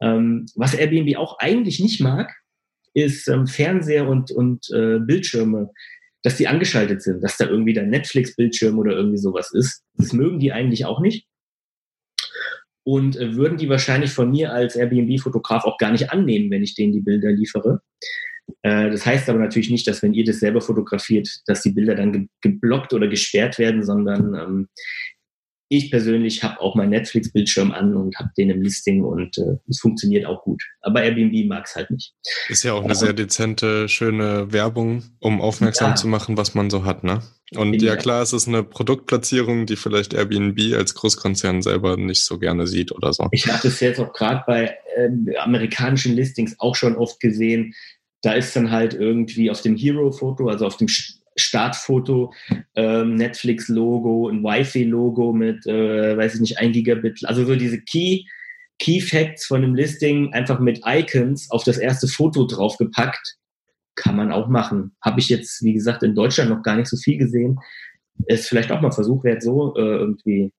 Speaker 1: Ähm, was Airbnb auch eigentlich nicht mag, ist ähm, Fernseher und, und äh, Bildschirme, dass die angeschaltet sind, dass da irgendwie der Netflix-Bildschirm oder irgendwie sowas ist. Das mögen die eigentlich auch nicht. Und äh, würden die wahrscheinlich von mir als Airbnb-Fotograf auch gar nicht annehmen, wenn ich denen die Bilder liefere. Äh, das heißt aber natürlich nicht, dass wenn ihr das selber fotografiert, dass die Bilder dann geblockt oder gesperrt werden, sondern ähm, ich persönlich habe auch meinen Netflix-Bildschirm an und habe den im Listing und äh, es funktioniert auch gut. Aber Airbnb mag es halt nicht.
Speaker 3: Ist ja auch eine sehr dezente, schöne Werbung, um aufmerksam ja. zu machen, was man so hat, ne? Und ja, klar, es ist eine Produktplatzierung, die vielleicht Airbnb als Großkonzern selber nicht so gerne sieht oder so.
Speaker 1: Ich habe das jetzt auch gerade bei äh, amerikanischen Listings auch schon oft gesehen, da ist dann halt irgendwie auf dem Hero-Foto, also auf dem Startfoto, ähm, Netflix-Logo, ein Wi-Fi-Logo mit, äh, weiß ich nicht, ein Gigabit. Also so diese Key, Key Facts von dem Listing einfach mit Icons auf das erste Foto draufgepackt. Kann man auch machen. Habe ich jetzt, wie gesagt, in Deutschland noch gar nicht so viel gesehen. Ist vielleicht auch mal Versuch wert, so äh, irgendwie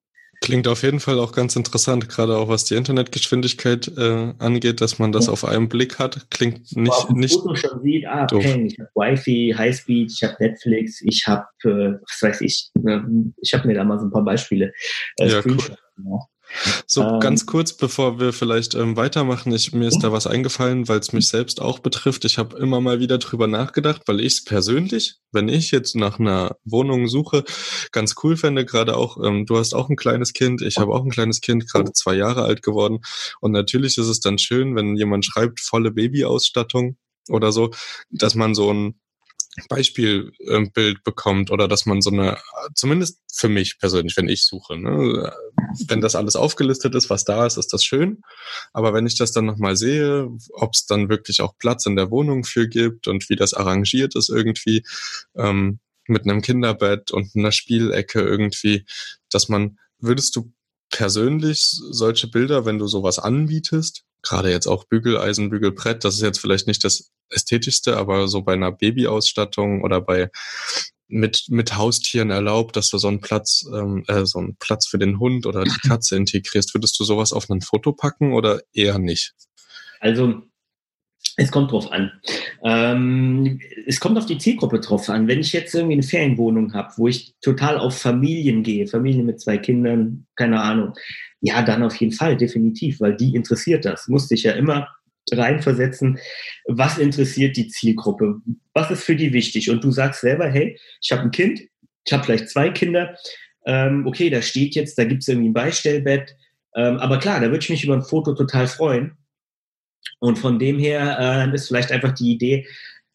Speaker 3: Klingt auf jeden Fall auch ganz interessant, gerade auch was die Internetgeschwindigkeit äh, angeht, dass man das ja. auf einen Blick hat. Klingt nicht. Auf nicht
Speaker 1: Foto schon sieht, ah, okay, ich habe Wi-Fi, Highspeed, ich habe Netflix, ich habe, äh, was weiß ich, ne, ich habe mir da mal so ein paar Beispiele.
Speaker 3: Äh, ja, cool. So ähm, ganz kurz, bevor wir vielleicht ähm, weitermachen, ich, mir ist da was eingefallen, weil es mich selbst auch betrifft. Ich habe immer mal wieder drüber nachgedacht, weil ich es persönlich, wenn ich jetzt nach einer Wohnung suche, ganz cool fände. Gerade auch, ähm, du hast auch ein kleines Kind, ich habe auch ein kleines Kind, gerade zwei Jahre alt geworden. Und natürlich ist es dann schön, wenn jemand schreibt, volle Babyausstattung oder so, dass man so ein Beispielbild bekommt oder dass man so eine, zumindest für mich persönlich, wenn ich suche, ne, wenn das alles aufgelistet ist, was da ist, ist das schön. Aber wenn ich das dann nochmal sehe, ob es dann wirklich auch Platz in der Wohnung für gibt und wie das arrangiert ist irgendwie, ähm, mit einem Kinderbett und einer Spielecke irgendwie, dass man, würdest du persönlich solche Bilder, wenn du sowas anbietest, gerade jetzt auch Bügeleisen, Bügelbrett, das ist jetzt vielleicht nicht das ästhetischste, aber so bei einer Babyausstattung oder bei mit mit Haustieren erlaubt, dass du so einen Platz ähm, äh, so einen Platz für den Hund oder die <clears throat> Katze integrierst, würdest du sowas auf ein Foto packen oder eher nicht?
Speaker 1: Also es kommt drauf an. Ähm, es kommt auf die Zielgruppe drauf an. Wenn ich jetzt irgendwie eine Ferienwohnung habe, wo ich total auf Familien gehe, Familien mit zwei Kindern, keine Ahnung, ja, dann auf jeden Fall, definitiv, weil die interessiert das. Musste ich ja immer reinversetzen, was interessiert die Zielgruppe? Was ist für die wichtig? Und du sagst selber, hey, ich habe ein Kind, ich habe vielleicht zwei Kinder, ähm, okay, da steht jetzt, da gibt es irgendwie ein Beistellbett, ähm, aber klar, da würde ich mich über ein Foto total freuen. Und von dem her äh, ist vielleicht einfach die Idee,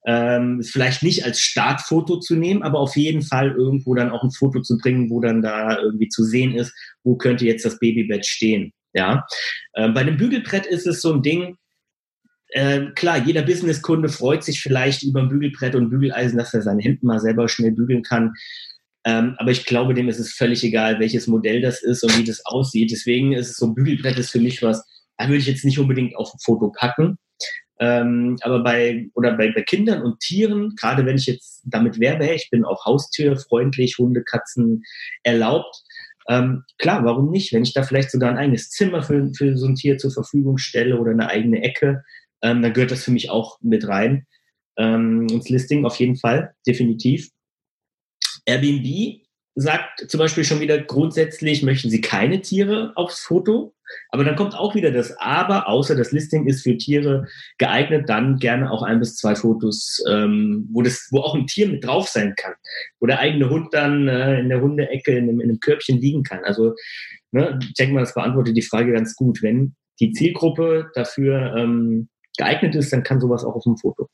Speaker 1: ähm, vielleicht nicht als Startfoto zu nehmen, aber auf jeden Fall irgendwo dann auch ein Foto zu bringen, wo dann da irgendwie zu sehen ist, wo könnte jetzt das Babybett stehen. Ja, ähm, bei dem Bügelbrett ist es so ein Ding. Äh, klar, jeder Businesskunde freut sich vielleicht über ein Bügelbrett und Bügeleisen, dass er seine Hemden mal selber schnell bügeln kann. Ähm, aber ich glaube, dem ist es völlig egal, welches Modell das ist und wie das aussieht. Deswegen ist es so ein Bügelbrett ist für mich was, da würde ich jetzt nicht unbedingt auf ein Foto packen. Ähm, aber bei, oder bei, bei Kindern und Tieren, gerade wenn ich jetzt damit werbe, ich bin auch haustierfreundlich, Hunde, Katzen erlaubt. Ähm, klar, warum nicht? Wenn ich da vielleicht sogar ein eigenes Zimmer für, für so ein Tier zur Verfügung stelle oder eine eigene Ecke, ähm, dann gehört das für mich auch mit rein. Ähm, ins Listing auf jeden Fall, definitiv. Airbnb sagt zum Beispiel schon wieder grundsätzlich, möchten sie keine Tiere aufs Foto. Aber dann kommt auch wieder das Aber, außer das Listing ist für Tiere geeignet, dann gerne auch ein bis zwei Fotos, ähm, wo, das, wo auch ein Tier mit drauf sein kann, wo der eigene Hund dann äh, in der Hundeecke in einem, in einem Körbchen liegen kann. Also ne, ich denke mal, das beantwortet die Frage ganz gut. Wenn die Zielgruppe dafür ähm, geeignet ist, dann kann sowas auch auf dem Foto.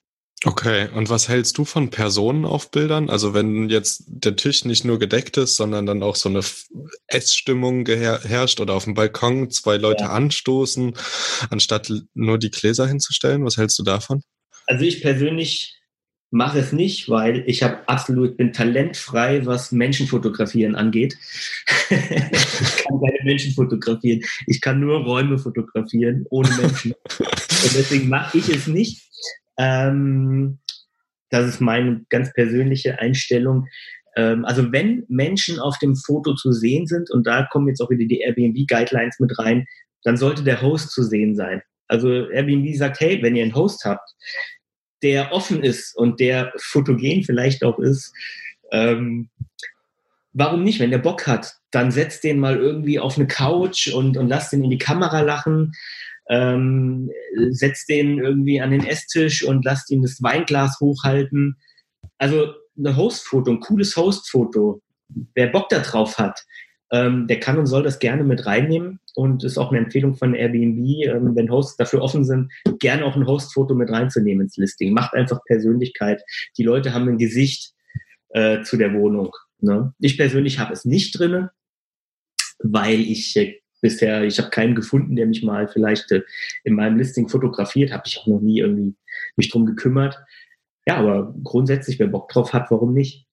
Speaker 3: Okay, und was hältst du von Personen auf Bildern? Also wenn jetzt der Tisch nicht nur gedeckt ist, sondern dann auch so eine Essstimmung herrscht oder auf dem Balkon zwei Leute ja. anstoßen, anstatt nur die Gläser hinzustellen, was hältst du davon?
Speaker 1: Also ich persönlich mache es nicht, weil ich habe absolut bin talentfrei, was Menschenfotografieren angeht. <laughs> ich kann keine Menschen fotografieren. Ich kann nur Räume fotografieren ohne Menschen. <laughs> Und deswegen mache ich es nicht. Ähm, das ist meine ganz persönliche Einstellung. Ähm, also wenn Menschen auf dem Foto zu sehen sind, und da kommen jetzt auch wieder die Airbnb-Guidelines mit rein, dann sollte der Host zu sehen sein. Also Airbnb sagt, hey, wenn ihr einen Host habt, der offen ist und der fotogen vielleicht auch ist, ähm, warum nicht? Wenn der Bock hat, dann setzt den mal irgendwie auf eine Couch und, und lasst den in die Kamera lachen ähm, setzt den irgendwie an den Esstisch und lasst ihn das Weinglas hochhalten. Also ein Hostfoto, ein cooles Hostfoto. Wer Bock da drauf hat, ähm, der kann und soll das gerne mit reinnehmen und ist auch eine Empfehlung von Airbnb, ähm, wenn Hosts dafür offen sind, gerne auch ein Hostfoto mit reinzunehmen ins Listing. Macht einfach Persönlichkeit. Die Leute haben ein Gesicht äh, zu der Wohnung. Ne? Ich persönlich habe es nicht drinne, weil ich äh, bisher, ich habe keinen gefunden, der mich mal vielleicht äh, in meinem Listing fotografiert, habe ich auch noch nie irgendwie mich drum gekümmert. Ja, aber grundsätzlich, wer Bock drauf hat, warum nicht?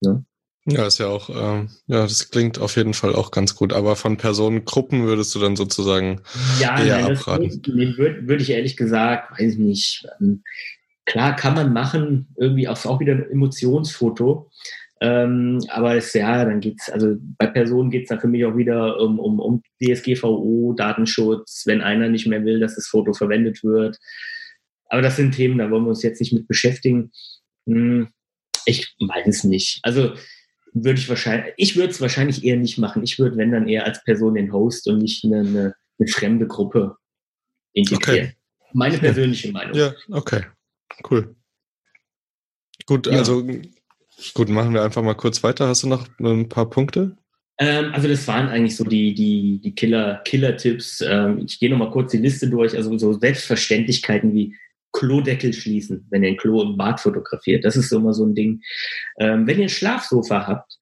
Speaker 1: Ne?
Speaker 3: Ja, ist ja auch, ähm, ja, das klingt auf jeden Fall auch ganz gut. Aber von Personengruppen würdest du dann sozusagen ja, eher nein, abraten?
Speaker 1: Nee, würde würd ich ehrlich gesagt, weiß ich nicht. Ähm, klar kann man machen, irgendwie auch, auch wieder ein Emotionsfoto. Ähm, aber es, ja, dann geht's, also bei Personen geht's dann für mich auch wieder um, um, um DSGVO, Datenschutz, wenn einer nicht mehr will, dass das Foto verwendet wird. Aber das sind Themen, da wollen wir uns jetzt nicht mit beschäftigen. Hm, ich weiß es nicht. Also würde ich wahrscheinlich, ich würde es wahrscheinlich eher nicht machen. Ich würde, wenn dann eher als Person den Host und nicht eine, eine, eine fremde Gruppe integrieren. Okay. Meine persönliche Meinung.
Speaker 3: Ja, okay. Cool. Gut, ja. also gut, machen wir einfach mal kurz weiter. Hast du noch ein paar Punkte?
Speaker 1: Ähm, also das waren eigentlich so die, die, die Killer, Killer-Tipps. Ähm, ich gehe nochmal kurz die Liste durch. Also so Selbstverständlichkeiten wie Klodeckel schließen, wenn ihr ein Klo im Bad fotografiert. Das ist immer so ein Ding. Ähm, wenn ihr ein Schlafsofa habt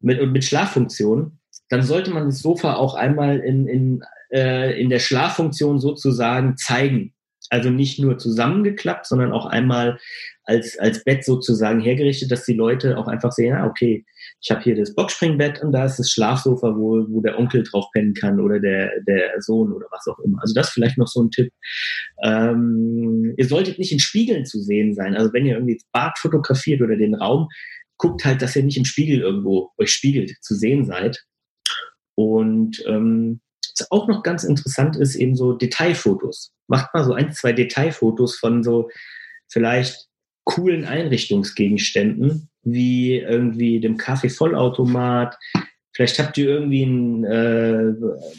Speaker 1: mit, mit Schlaffunktion, dann sollte man das Sofa auch einmal in, in, äh, in der Schlaffunktion sozusagen zeigen. Also nicht nur zusammengeklappt, sondern auch einmal als, als Bett sozusagen hergerichtet, dass die Leute auch einfach sehen, ah, okay, ich habe hier das Boxspringbett und da ist das Schlafsofa, wo, wo der Onkel drauf pennen kann oder der, der Sohn oder was auch immer. Also das vielleicht noch so ein Tipp. Ähm, ihr solltet nicht in Spiegeln zu sehen sein. Also wenn ihr irgendwie das Bad fotografiert oder den Raum, guckt halt, dass ihr nicht im Spiegel irgendwo euch spiegelt, zu sehen seid. Und ähm, was auch noch ganz interessant ist, eben so Detailfotos. Macht mal so ein, zwei Detailfotos von so vielleicht coolen Einrichtungsgegenständen, wie irgendwie dem Kaffeevollautomat. Vielleicht habt ihr irgendwie ein, äh,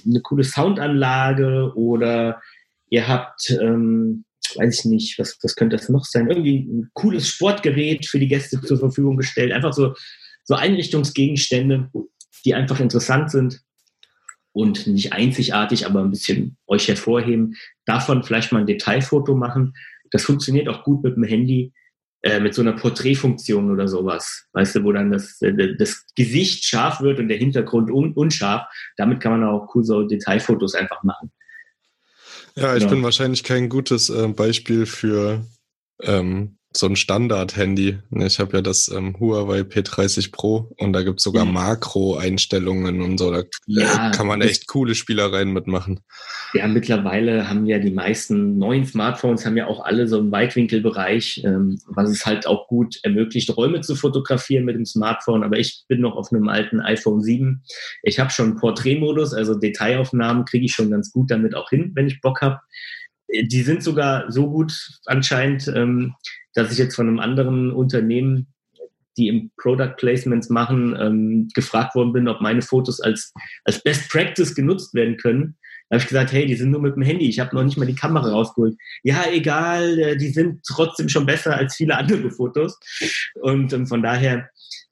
Speaker 1: eine coole Soundanlage oder ihr habt, ähm, weiß ich nicht, was, was könnte das noch sein? Irgendwie ein cooles Sportgerät für die Gäste zur Verfügung gestellt. Einfach so, so Einrichtungsgegenstände, die einfach interessant sind und nicht einzigartig, aber ein bisschen euch hervorheben. Davon vielleicht mal ein Detailfoto machen. Das funktioniert auch gut mit dem Handy, äh, mit so einer Porträtfunktion oder sowas. Weißt du, wo dann das, äh, das Gesicht scharf wird und der Hintergrund un unscharf. Damit kann man auch cool so Detailfotos einfach machen.
Speaker 3: Ja, ich genau. bin wahrscheinlich kein gutes äh, Beispiel für ähm, so ein Standard-Handy. Ne, ich habe ja das ähm, Huawei P30 Pro und da gibt's sogar mhm. Makro-Einstellungen und so. Da ja, kann man echt coole Spielereien mitmachen.
Speaker 1: Ja, mittlerweile haben ja die meisten neuen Smartphones haben ja auch alle so einen Weitwinkelbereich, ähm, was es halt auch gut ermöglicht, Räume zu fotografieren mit dem Smartphone. Aber ich bin noch auf einem alten iPhone 7. Ich habe schon Porträtmodus, also Detailaufnahmen kriege ich schon ganz gut damit auch hin, wenn ich Bock habe. Äh, die sind sogar so gut anscheinend, ähm, dass ich jetzt von einem anderen Unternehmen, die im Product Placements machen, ähm, gefragt worden bin, ob meine Fotos als, als Best Practice genutzt werden können. Da habe ich gesagt, hey, die sind nur mit dem Handy, ich habe noch nicht mal die Kamera rausgeholt. Ja, egal, äh, die sind trotzdem schon besser als viele andere Fotos. Und ähm, von daher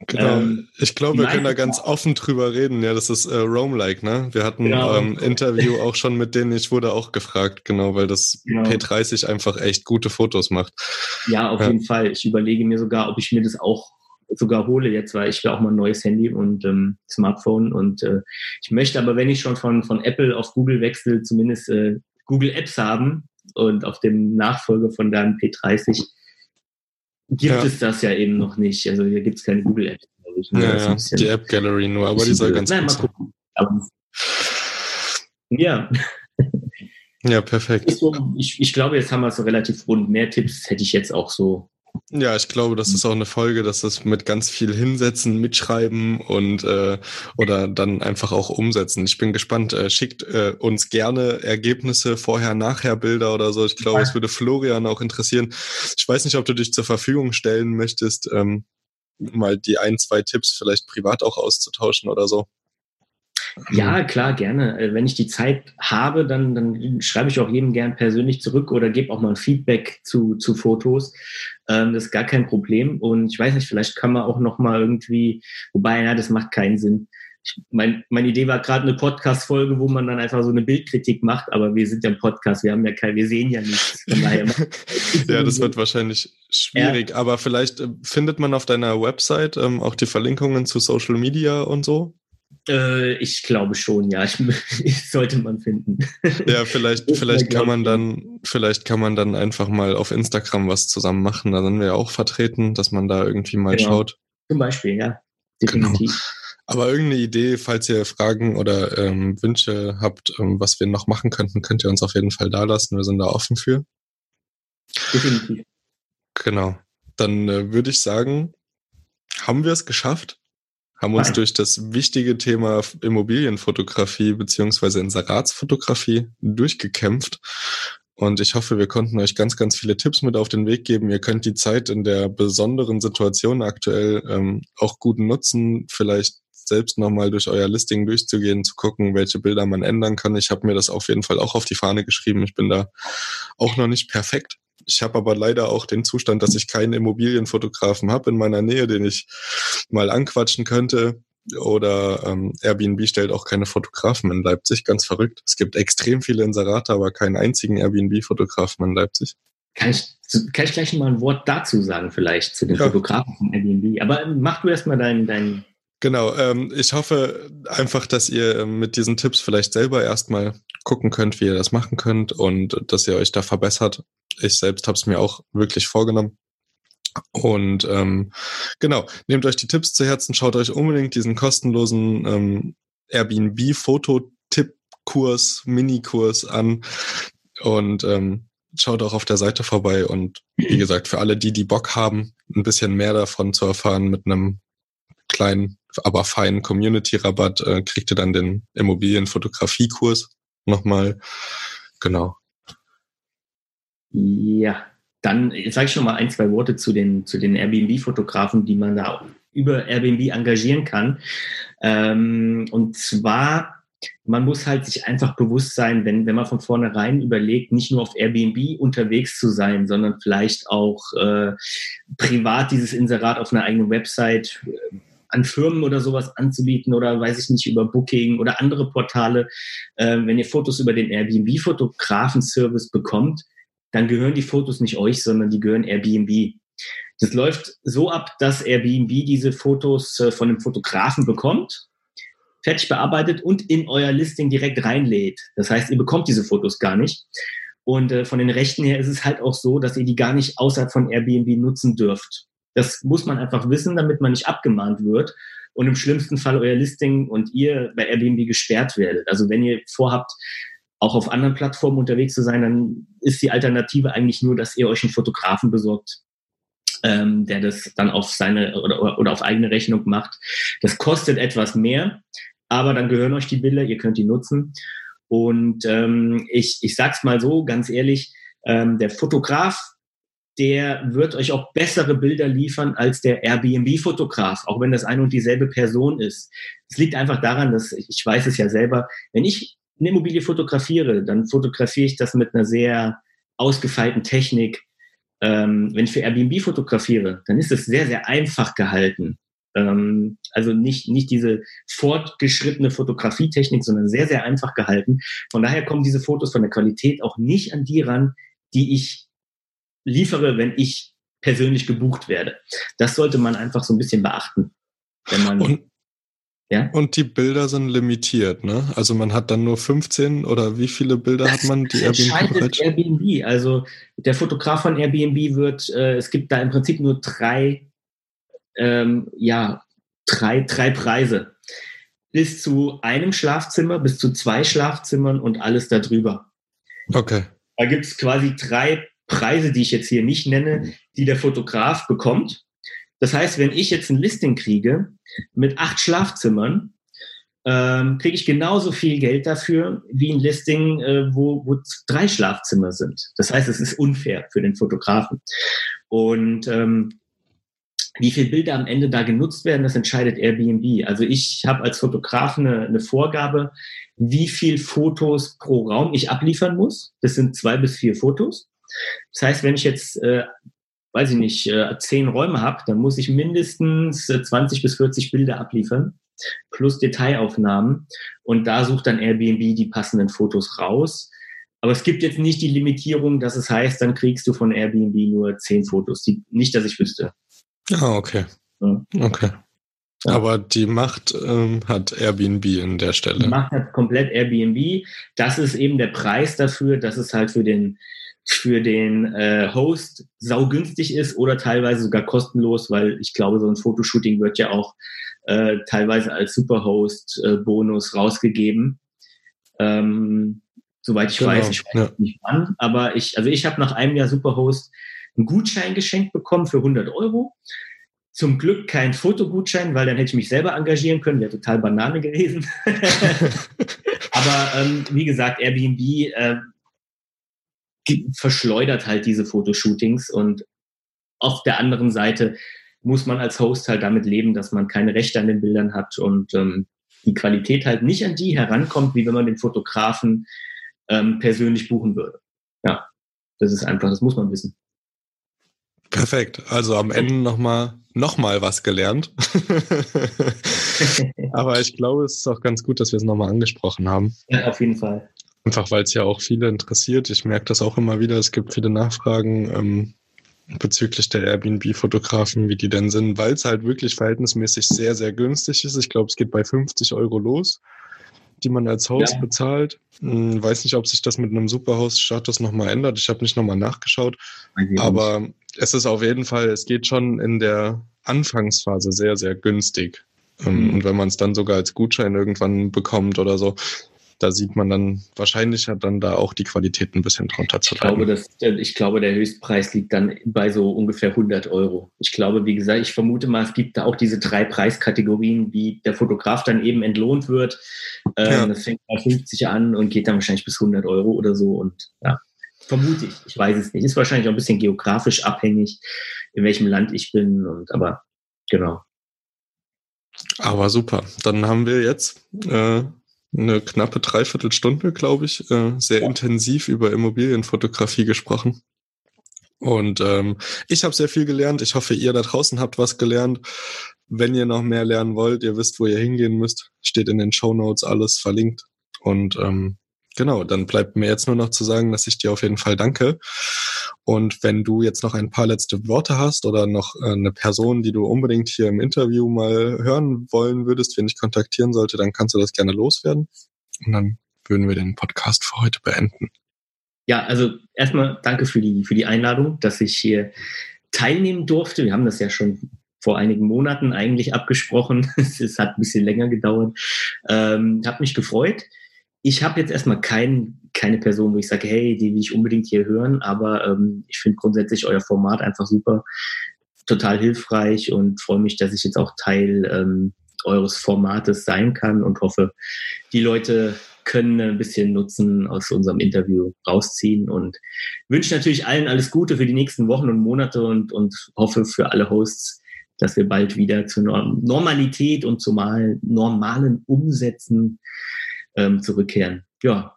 Speaker 3: Genau. Ähm, ich glaube, wir können da ganz offen drüber reden. Ja, das ist äh, Rome-like, ne? Wir hatten genau. ähm, Interview auch schon mit denen. Ich wurde auch gefragt, genau, weil das genau. P30 einfach echt gute Fotos macht.
Speaker 1: Ja, auf ja. jeden Fall. Ich überlege mir sogar, ob ich mir das auch sogar hole jetzt, weil ich will auch mal ein neues Handy und ähm, Smartphone und äh, ich möchte aber, wenn ich schon von, von Apple auf Google wechsle, zumindest äh, Google Apps haben und auf dem Nachfolger von deinem P30 gibt ja. es das ja eben noch nicht. Also hier gibt es keine Google App.
Speaker 3: Ich, ne? ja, ja. die App Gallery nur, aber die soll ganz Nein, gut sein.
Speaker 1: ja.
Speaker 3: Ja, perfekt.
Speaker 1: Ich, ich glaube, jetzt haben wir es so relativ rund. Mehr Tipps hätte ich jetzt auch so
Speaker 3: ja, ich glaube, das ist auch eine Folge, dass das mit ganz viel hinsetzen, mitschreiben und äh, oder dann einfach auch umsetzen. Ich bin gespannt. Äh, schickt äh, uns gerne Ergebnisse, vorher, nachher Bilder oder so. Ich glaube, es würde Florian auch interessieren. Ich weiß nicht, ob du dich zur Verfügung stellen möchtest, ähm, mal die ein, zwei Tipps vielleicht privat auch auszutauschen oder so.
Speaker 1: Ja, klar, gerne. Äh, wenn ich die Zeit habe, dann, dann schreibe ich auch jedem gern persönlich zurück oder gebe auch mal ein Feedback zu, zu Fotos. Ähm, das ist gar kein Problem. Und ich weiß nicht, vielleicht kann man auch noch mal irgendwie, wobei, ja, das macht keinen Sinn. Ich, mein, meine Idee war gerade eine Podcast-Folge, wo man dann einfach so eine Bildkritik macht, aber wir sind ja ein Podcast, wir haben ja kein, wir sehen ja nichts. <laughs>
Speaker 3: ja, das wird wahrscheinlich schwierig, ja. aber vielleicht äh, findet man auf deiner Website ähm, auch die Verlinkungen zu Social Media und so.
Speaker 1: Äh, ich glaube schon, ja. Ich, <laughs> sollte man finden.
Speaker 3: Ja, vielleicht, vielleicht kann man dann, vielleicht kann man dann einfach mal auf Instagram was zusammen machen. Da sind wir ja auch vertreten, dass man da irgendwie mal genau. schaut.
Speaker 1: Zum Beispiel, ja. Definitiv. Genau.
Speaker 3: Aber irgendeine Idee, falls ihr Fragen oder ähm, Wünsche habt, ähm, was wir noch machen könnten, könnt ihr uns auf jeden Fall da lassen. Wir sind da offen für. Definitiv. Genau. Dann äh, würde ich sagen, haben wir es geschafft? Haben uns Nein. durch das wichtige Thema Immobilienfotografie beziehungsweise Inseratsfotografie durchgekämpft. Und ich hoffe, wir konnten euch ganz, ganz viele Tipps mit auf den Weg geben. Ihr könnt die Zeit in der besonderen Situation aktuell ähm, auch gut nutzen, vielleicht selbst nochmal durch euer Listing durchzugehen, zu gucken, welche Bilder man ändern kann. Ich habe mir das auf jeden Fall auch auf die Fahne geschrieben. Ich bin da auch noch nicht perfekt. Ich habe aber leider auch den Zustand, dass ich keinen Immobilienfotografen habe in meiner Nähe, den ich mal anquatschen könnte. Oder ähm, Airbnb stellt auch keine Fotografen in Leipzig. Ganz verrückt. Es gibt extrem viele Inserate, aber keinen einzigen Airbnb-Fotografen in Leipzig.
Speaker 1: Kann ich, kann ich gleich mal ein Wort dazu sagen, vielleicht, zu den ja. Fotografen von Airbnb. Aber mach du erstmal dein, dein
Speaker 3: Genau, ähm, ich hoffe einfach, dass ihr ähm, mit diesen Tipps vielleicht selber erstmal gucken könnt, wie ihr das machen könnt und dass ihr euch da verbessert. Ich selbst habe es mir auch wirklich vorgenommen. Und ähm, genau, nehmt euch die Tipps zu Herzen, schaut euch unbedingt diesen kostenlosen ähm, Airbnb-Fototipp-Kurs, Mini-Kurs an und ähm, schaut auch auf der Seite vorbei. Und wie gesagt, für alle die, die Bock haben, ein bisschen mehr davon zu erfahren mit einem kleinen aber feinen Community-Rabatt äh, kriegt ihr dann den Immobilienfotografie-Kurs nochmal. Genau.
Speaker 1: Ja, dann sage ich schon mal ein, zwei Worte zu den, zu den Airbnb-Fotografen, die man da über Airbnb engagieren kann. Ähm, und zwar, man muss halt sich einfach bewusst sein, wenn, wenn man von vornherein überlegt, nicht nur auf Airbnb unterwegs zu sein, sondern vielleicht auch äh, privat dieses Inserat auf einer eigenen Website äh, an Firmen oder sowas anzubieten oder weiß ich nicht, über Booking oder andere Portale. Äh, wenn ihr Fotos über den Airbnb-Fotografen-Service bekommt, dann gehören die Fotos nicht euch, sondern die gehören Airbnb. Das läuft so ab, dass Airbnb diese Fotos äh, von dem Fotografen bekommt, fertig bearbeitet und in euer Listing direkt reinlädt. Das heißt, ihr bekommt diese Fotos gar nicht. Und äh, von den Rechten her ist es halt auch so, dass ihr die gar nicht außerhalb von Airbnb nutzen dürft. Das muss man einfach wissen, damit man nicht abgemahnt wird und im schlimmsten Fall euer Listing und ihr bei Airbnb gesperrt werdet. Also wenn ihr vorhabt, auch auf anderen Plattformen unterwegs zu sein, dann ist die Alternative eigentlich nur, dass ihr euch einen Fotografen besorgt, ähm, der das dann auf seine oder, oder auf eigene Rechnung macht. Das kostet etwas mehr, aber dann gehören euch die Bilder, ihr könnt die nutzen. Und ähm, ich, ich sag's mal so, ganz ehrlich, ähm, der Fotograf der wird euch auch bessere Bilder liefern als der Airbnb-Fotograf, auch wenn das eine und dieselbe Person ist. Es liegt einfach daran, dass ich weiß es ja selber, wenn ich eine Immobilie fotografiere, dann fotografiere ich das mit einer sehr ausgefeilten Technik. Ähm, wenn ich für Airbnb fotografiere, dann ist es sehr, sehr einfach gehalten. Ähm, also nicht, nicht diese fortgeschrittene Fotografietechnik, sondern sehr, sehr einfach gehalten. Von daher kommen diese Fotos von der Qualität auch nicht an die ran, die ich liefere, wenn ich persönlich gebucht werde. Das sollte man einfach so ein bisschen beachten. Wenn man,
Speaker 3: und, ja? und die Bilder sind limitiert, ne? Also man hat dann nur 15 oder wie viele Bilder das, hat man, die
Speaker 1: Airbnb Airbnb. Also der Fotograf von Airbnb wird, äh, es gibt da im Prinzip nur drei, ähm, ja, drei, drei Preise. Bis zu einem Schlafzimmer, bis zu zwei Schlafzimmern und alles darüber.
Speaker 3: Okay.
Speaker 1: Da gibt es quasi drei Preise, die ich jetzt hier nicht nenne, die der Fotograf bekommt. Das heißt, wenn ich jetzt ein Listing kriege mit acht Schlafzimmern, ähm, kriege ich genauso viel Geld dafür wie ein Listing, äh, wo, wo drei Schlafzimmer sind. Das heißt, es ist unfair für den Fotografen. Und ähm, wie viele Bilder am Ende da genutzt werden, das entscheidet Airbnb. Also ich habe als Fotograf eine, eine Vorgabe, wie viel Fotos pro Raum ich abliefern muss. Das sind zwei bis vier Fotos. Das heißt, wenn ich jetzt, äh, weiß ich nicht, äh, zehn Räume habe, dann muss ich mindestens äh, 20 bis 40 Bilder abliefern, plus Detailaufnahmen. Und da sucht dann Airbnb die passenden Fotos raus. Aber es gibt jetzt nicht die Limitierung, dass es heißt, dann kriegst du von Airbnb nur zehn Fotos. Die, nicht, dass ich wüsste.
Speaker 3: Ah, okay. Ja. Okay. Ja. Aber die Macht ähm, hat Airbnb in der Stelle. Die
Speaker 1: Macht hat komplett Airbnb. Das ist eben der Preis dafür, dass es halt für den für den äh, Host saugünstig ist oder teilweise sogar kostenlos, weil ich glaube, so ein Fotoshooting wird ja auch äh, teilweise als Superhost-Bonus äh, rausgegeben. Ähm, soweit ich genau, weiß, ich weiß ja. nicht wann, aber ich, also ich habe nach einem Jahr Superhost einen Gutschein geschenkt bekommen für 100 Euro. Zum Glück kein Fotogutschein, weil dann hätte ich mich selber engagieren können, wäre total Banane gewesen. <laughs> aber ähm, wie gesagt, Airbnb äh, verschleudert halt diese Fotoshootings und auf der anderen Seite muss man als Host halt damit leben, dass man keine Rechte an den Bildern hat und ähm, die Qualität halt nicht an die herankommt, wie wenn man den Fotografen ähm, persönlich buchen würde. Ja, das ist einfach, das muss man wissen.
Speaker 3: Perfekt. Also am Ende nochmal noch mal was gelernt. <laughs> Aber ich glaube, es ist auch ganz gut, dass wir es nochmal angesprochen haben.
Speaker 1: Ja, auf jeden Fall.
Speaker 3: Einfach weil es ja auch viele interessiert. Ich merke das auch immer wieder. Es gibt viele Nachfragen ähm, bezüglich der Airbnb-Fotografen, wie die denn sind, weil es halt wirklich verhältnismäßig sehr, sehr günstig ist. Ich glaube, es geht bei 50 Euro los die man als Host ja. bezahlt. Hm, weiß nicht, ob sich das mit einem Superhost-Status nochmal ändert. Ich habe nicht nochmal nachgeschaut. Aber es ist auf jeden Fall, es geht schon in der Anfangsphase sehr, sehr günstig. Ähm, mhm. Und wenn man es dann sogar als Gutschein irgendwann bekommt oder so, da sieht man dann wahrscheinlich hat dann da auch die Qualität ein bisschen drunter zu
Speaker 1: ich glaube, dass, ich glaube, der Höchstpreis liegt dann bei so ungefähr 100 Euro. Ich glaube, wie gesagt, ich vermute mal, es gibt da auch diese drei Preiskategorien, wie der Fotograf dann eben entlohnt wird. Ähm, ja. Das fängt bei 50 an und geht dann wahrscheinlich bis 100 Euro oder so. Und ja, vermute ich. Ich weiß es nicht. Ist wahrscheinlich auch ein bisschen geografisch abhängig, in welchem Land ich bin. Und aber genau.
Speaker 3: Aber super. Dann haben wir jetzt äh, eine knappe Dreiviertelstunde, glaube ich, äh, sehr ja. intensiv über Immobilienfotografie gesprochen. Und ähm, ich habe sehr viel gelernt. Ich hoffe, ihr da draußen habt was gelernt. Wenn ihr noch mehr lernen wollt, ihr wisst, wo ihr hingehen müsst, steht in den Show Notes alles verlinkt. Und ähm, genau, dann bleibt mir jetzt nur noch zu sagen, dass ich dir auf jeden Fall danke. Und wenn du jetzt noch ein paar letzte Worte hast oder noch äh, eine Person, die du unbedingt hier im Interview mal hören wollen würdest, wenn ich kontaktieren sollte, dann kannst du das gerne loswerden. Und dann würden wir den Podcast für heute beenden.
Speaker 1: Ja, also erstmal danke für die, für die Einladung, dass ich hier teilnehmen durfte. Wir haben das ja schon vor einigen Monaten eigentlich abgesprochen. <laughs> es hat ein bisschen länger gedauert. Ähm, hat mich gefreut. Ich habe jetzt erstmal kein, keine Person, wo ich sage, hey, die will ich unbedingt hier hören, aber ähm, ich finde grundsätzlich euer Format einfach super, total hilfreich und freue mich, dass ich jetzt auch Teil ähm, eures Formates sein kann und hoffe, die Leute können ein bisschen Nutzen aus unserem Interview rausziehen und wünsche natürlich allen alles Gute für die nächsten Wochen und Monate und, und hoffe für alle Hosts, dass wir bald wieder zur Normalität und zu normalen Umsätzen ähm, zurückkehren. Ja,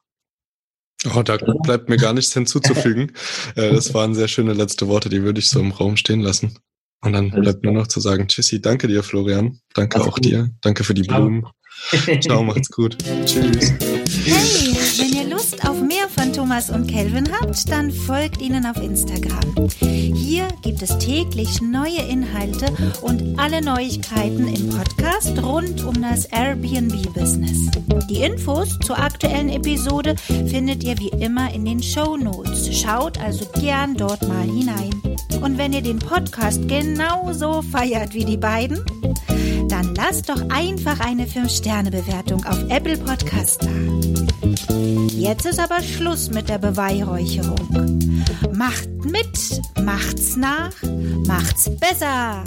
Speaker 3: Oh, da bleibt mir gar nichts hinzuzufügen. <laughs> Äh, das waren sehr schöne letzte Worte, die würde ich so im Raum stehen lassen. Und dann bleibt mir noch zu sagen, Tschüssi, danke dir, Florian. Danke Mach's auch gut. dir. Danke für die Ciao. Blumen. Ciao, macht's gut. <laughs> Tschüss.
Speaker 4: Hey, Thomas und Kelvin habt, dann folgt ihnen auf Instagram. Hier gibt es täglich neue Inhalte und alle Neuigkeiten im Podcast rund um das Airbnb-Business. Die Infos zur aktuellen Episode findet ihr wie immer in den Show Notes. Schaut also gern dort mal hinein. Und wenn ihr den Podcast genauso feiert wie die beiden, dann lasst doch einfach eine 5-Sterne-Bewertung auf Apple Podcast da. Jetzt ist aber Schluss mit der Beweihräucherung. Macht mit, macht's nach, macht's besser.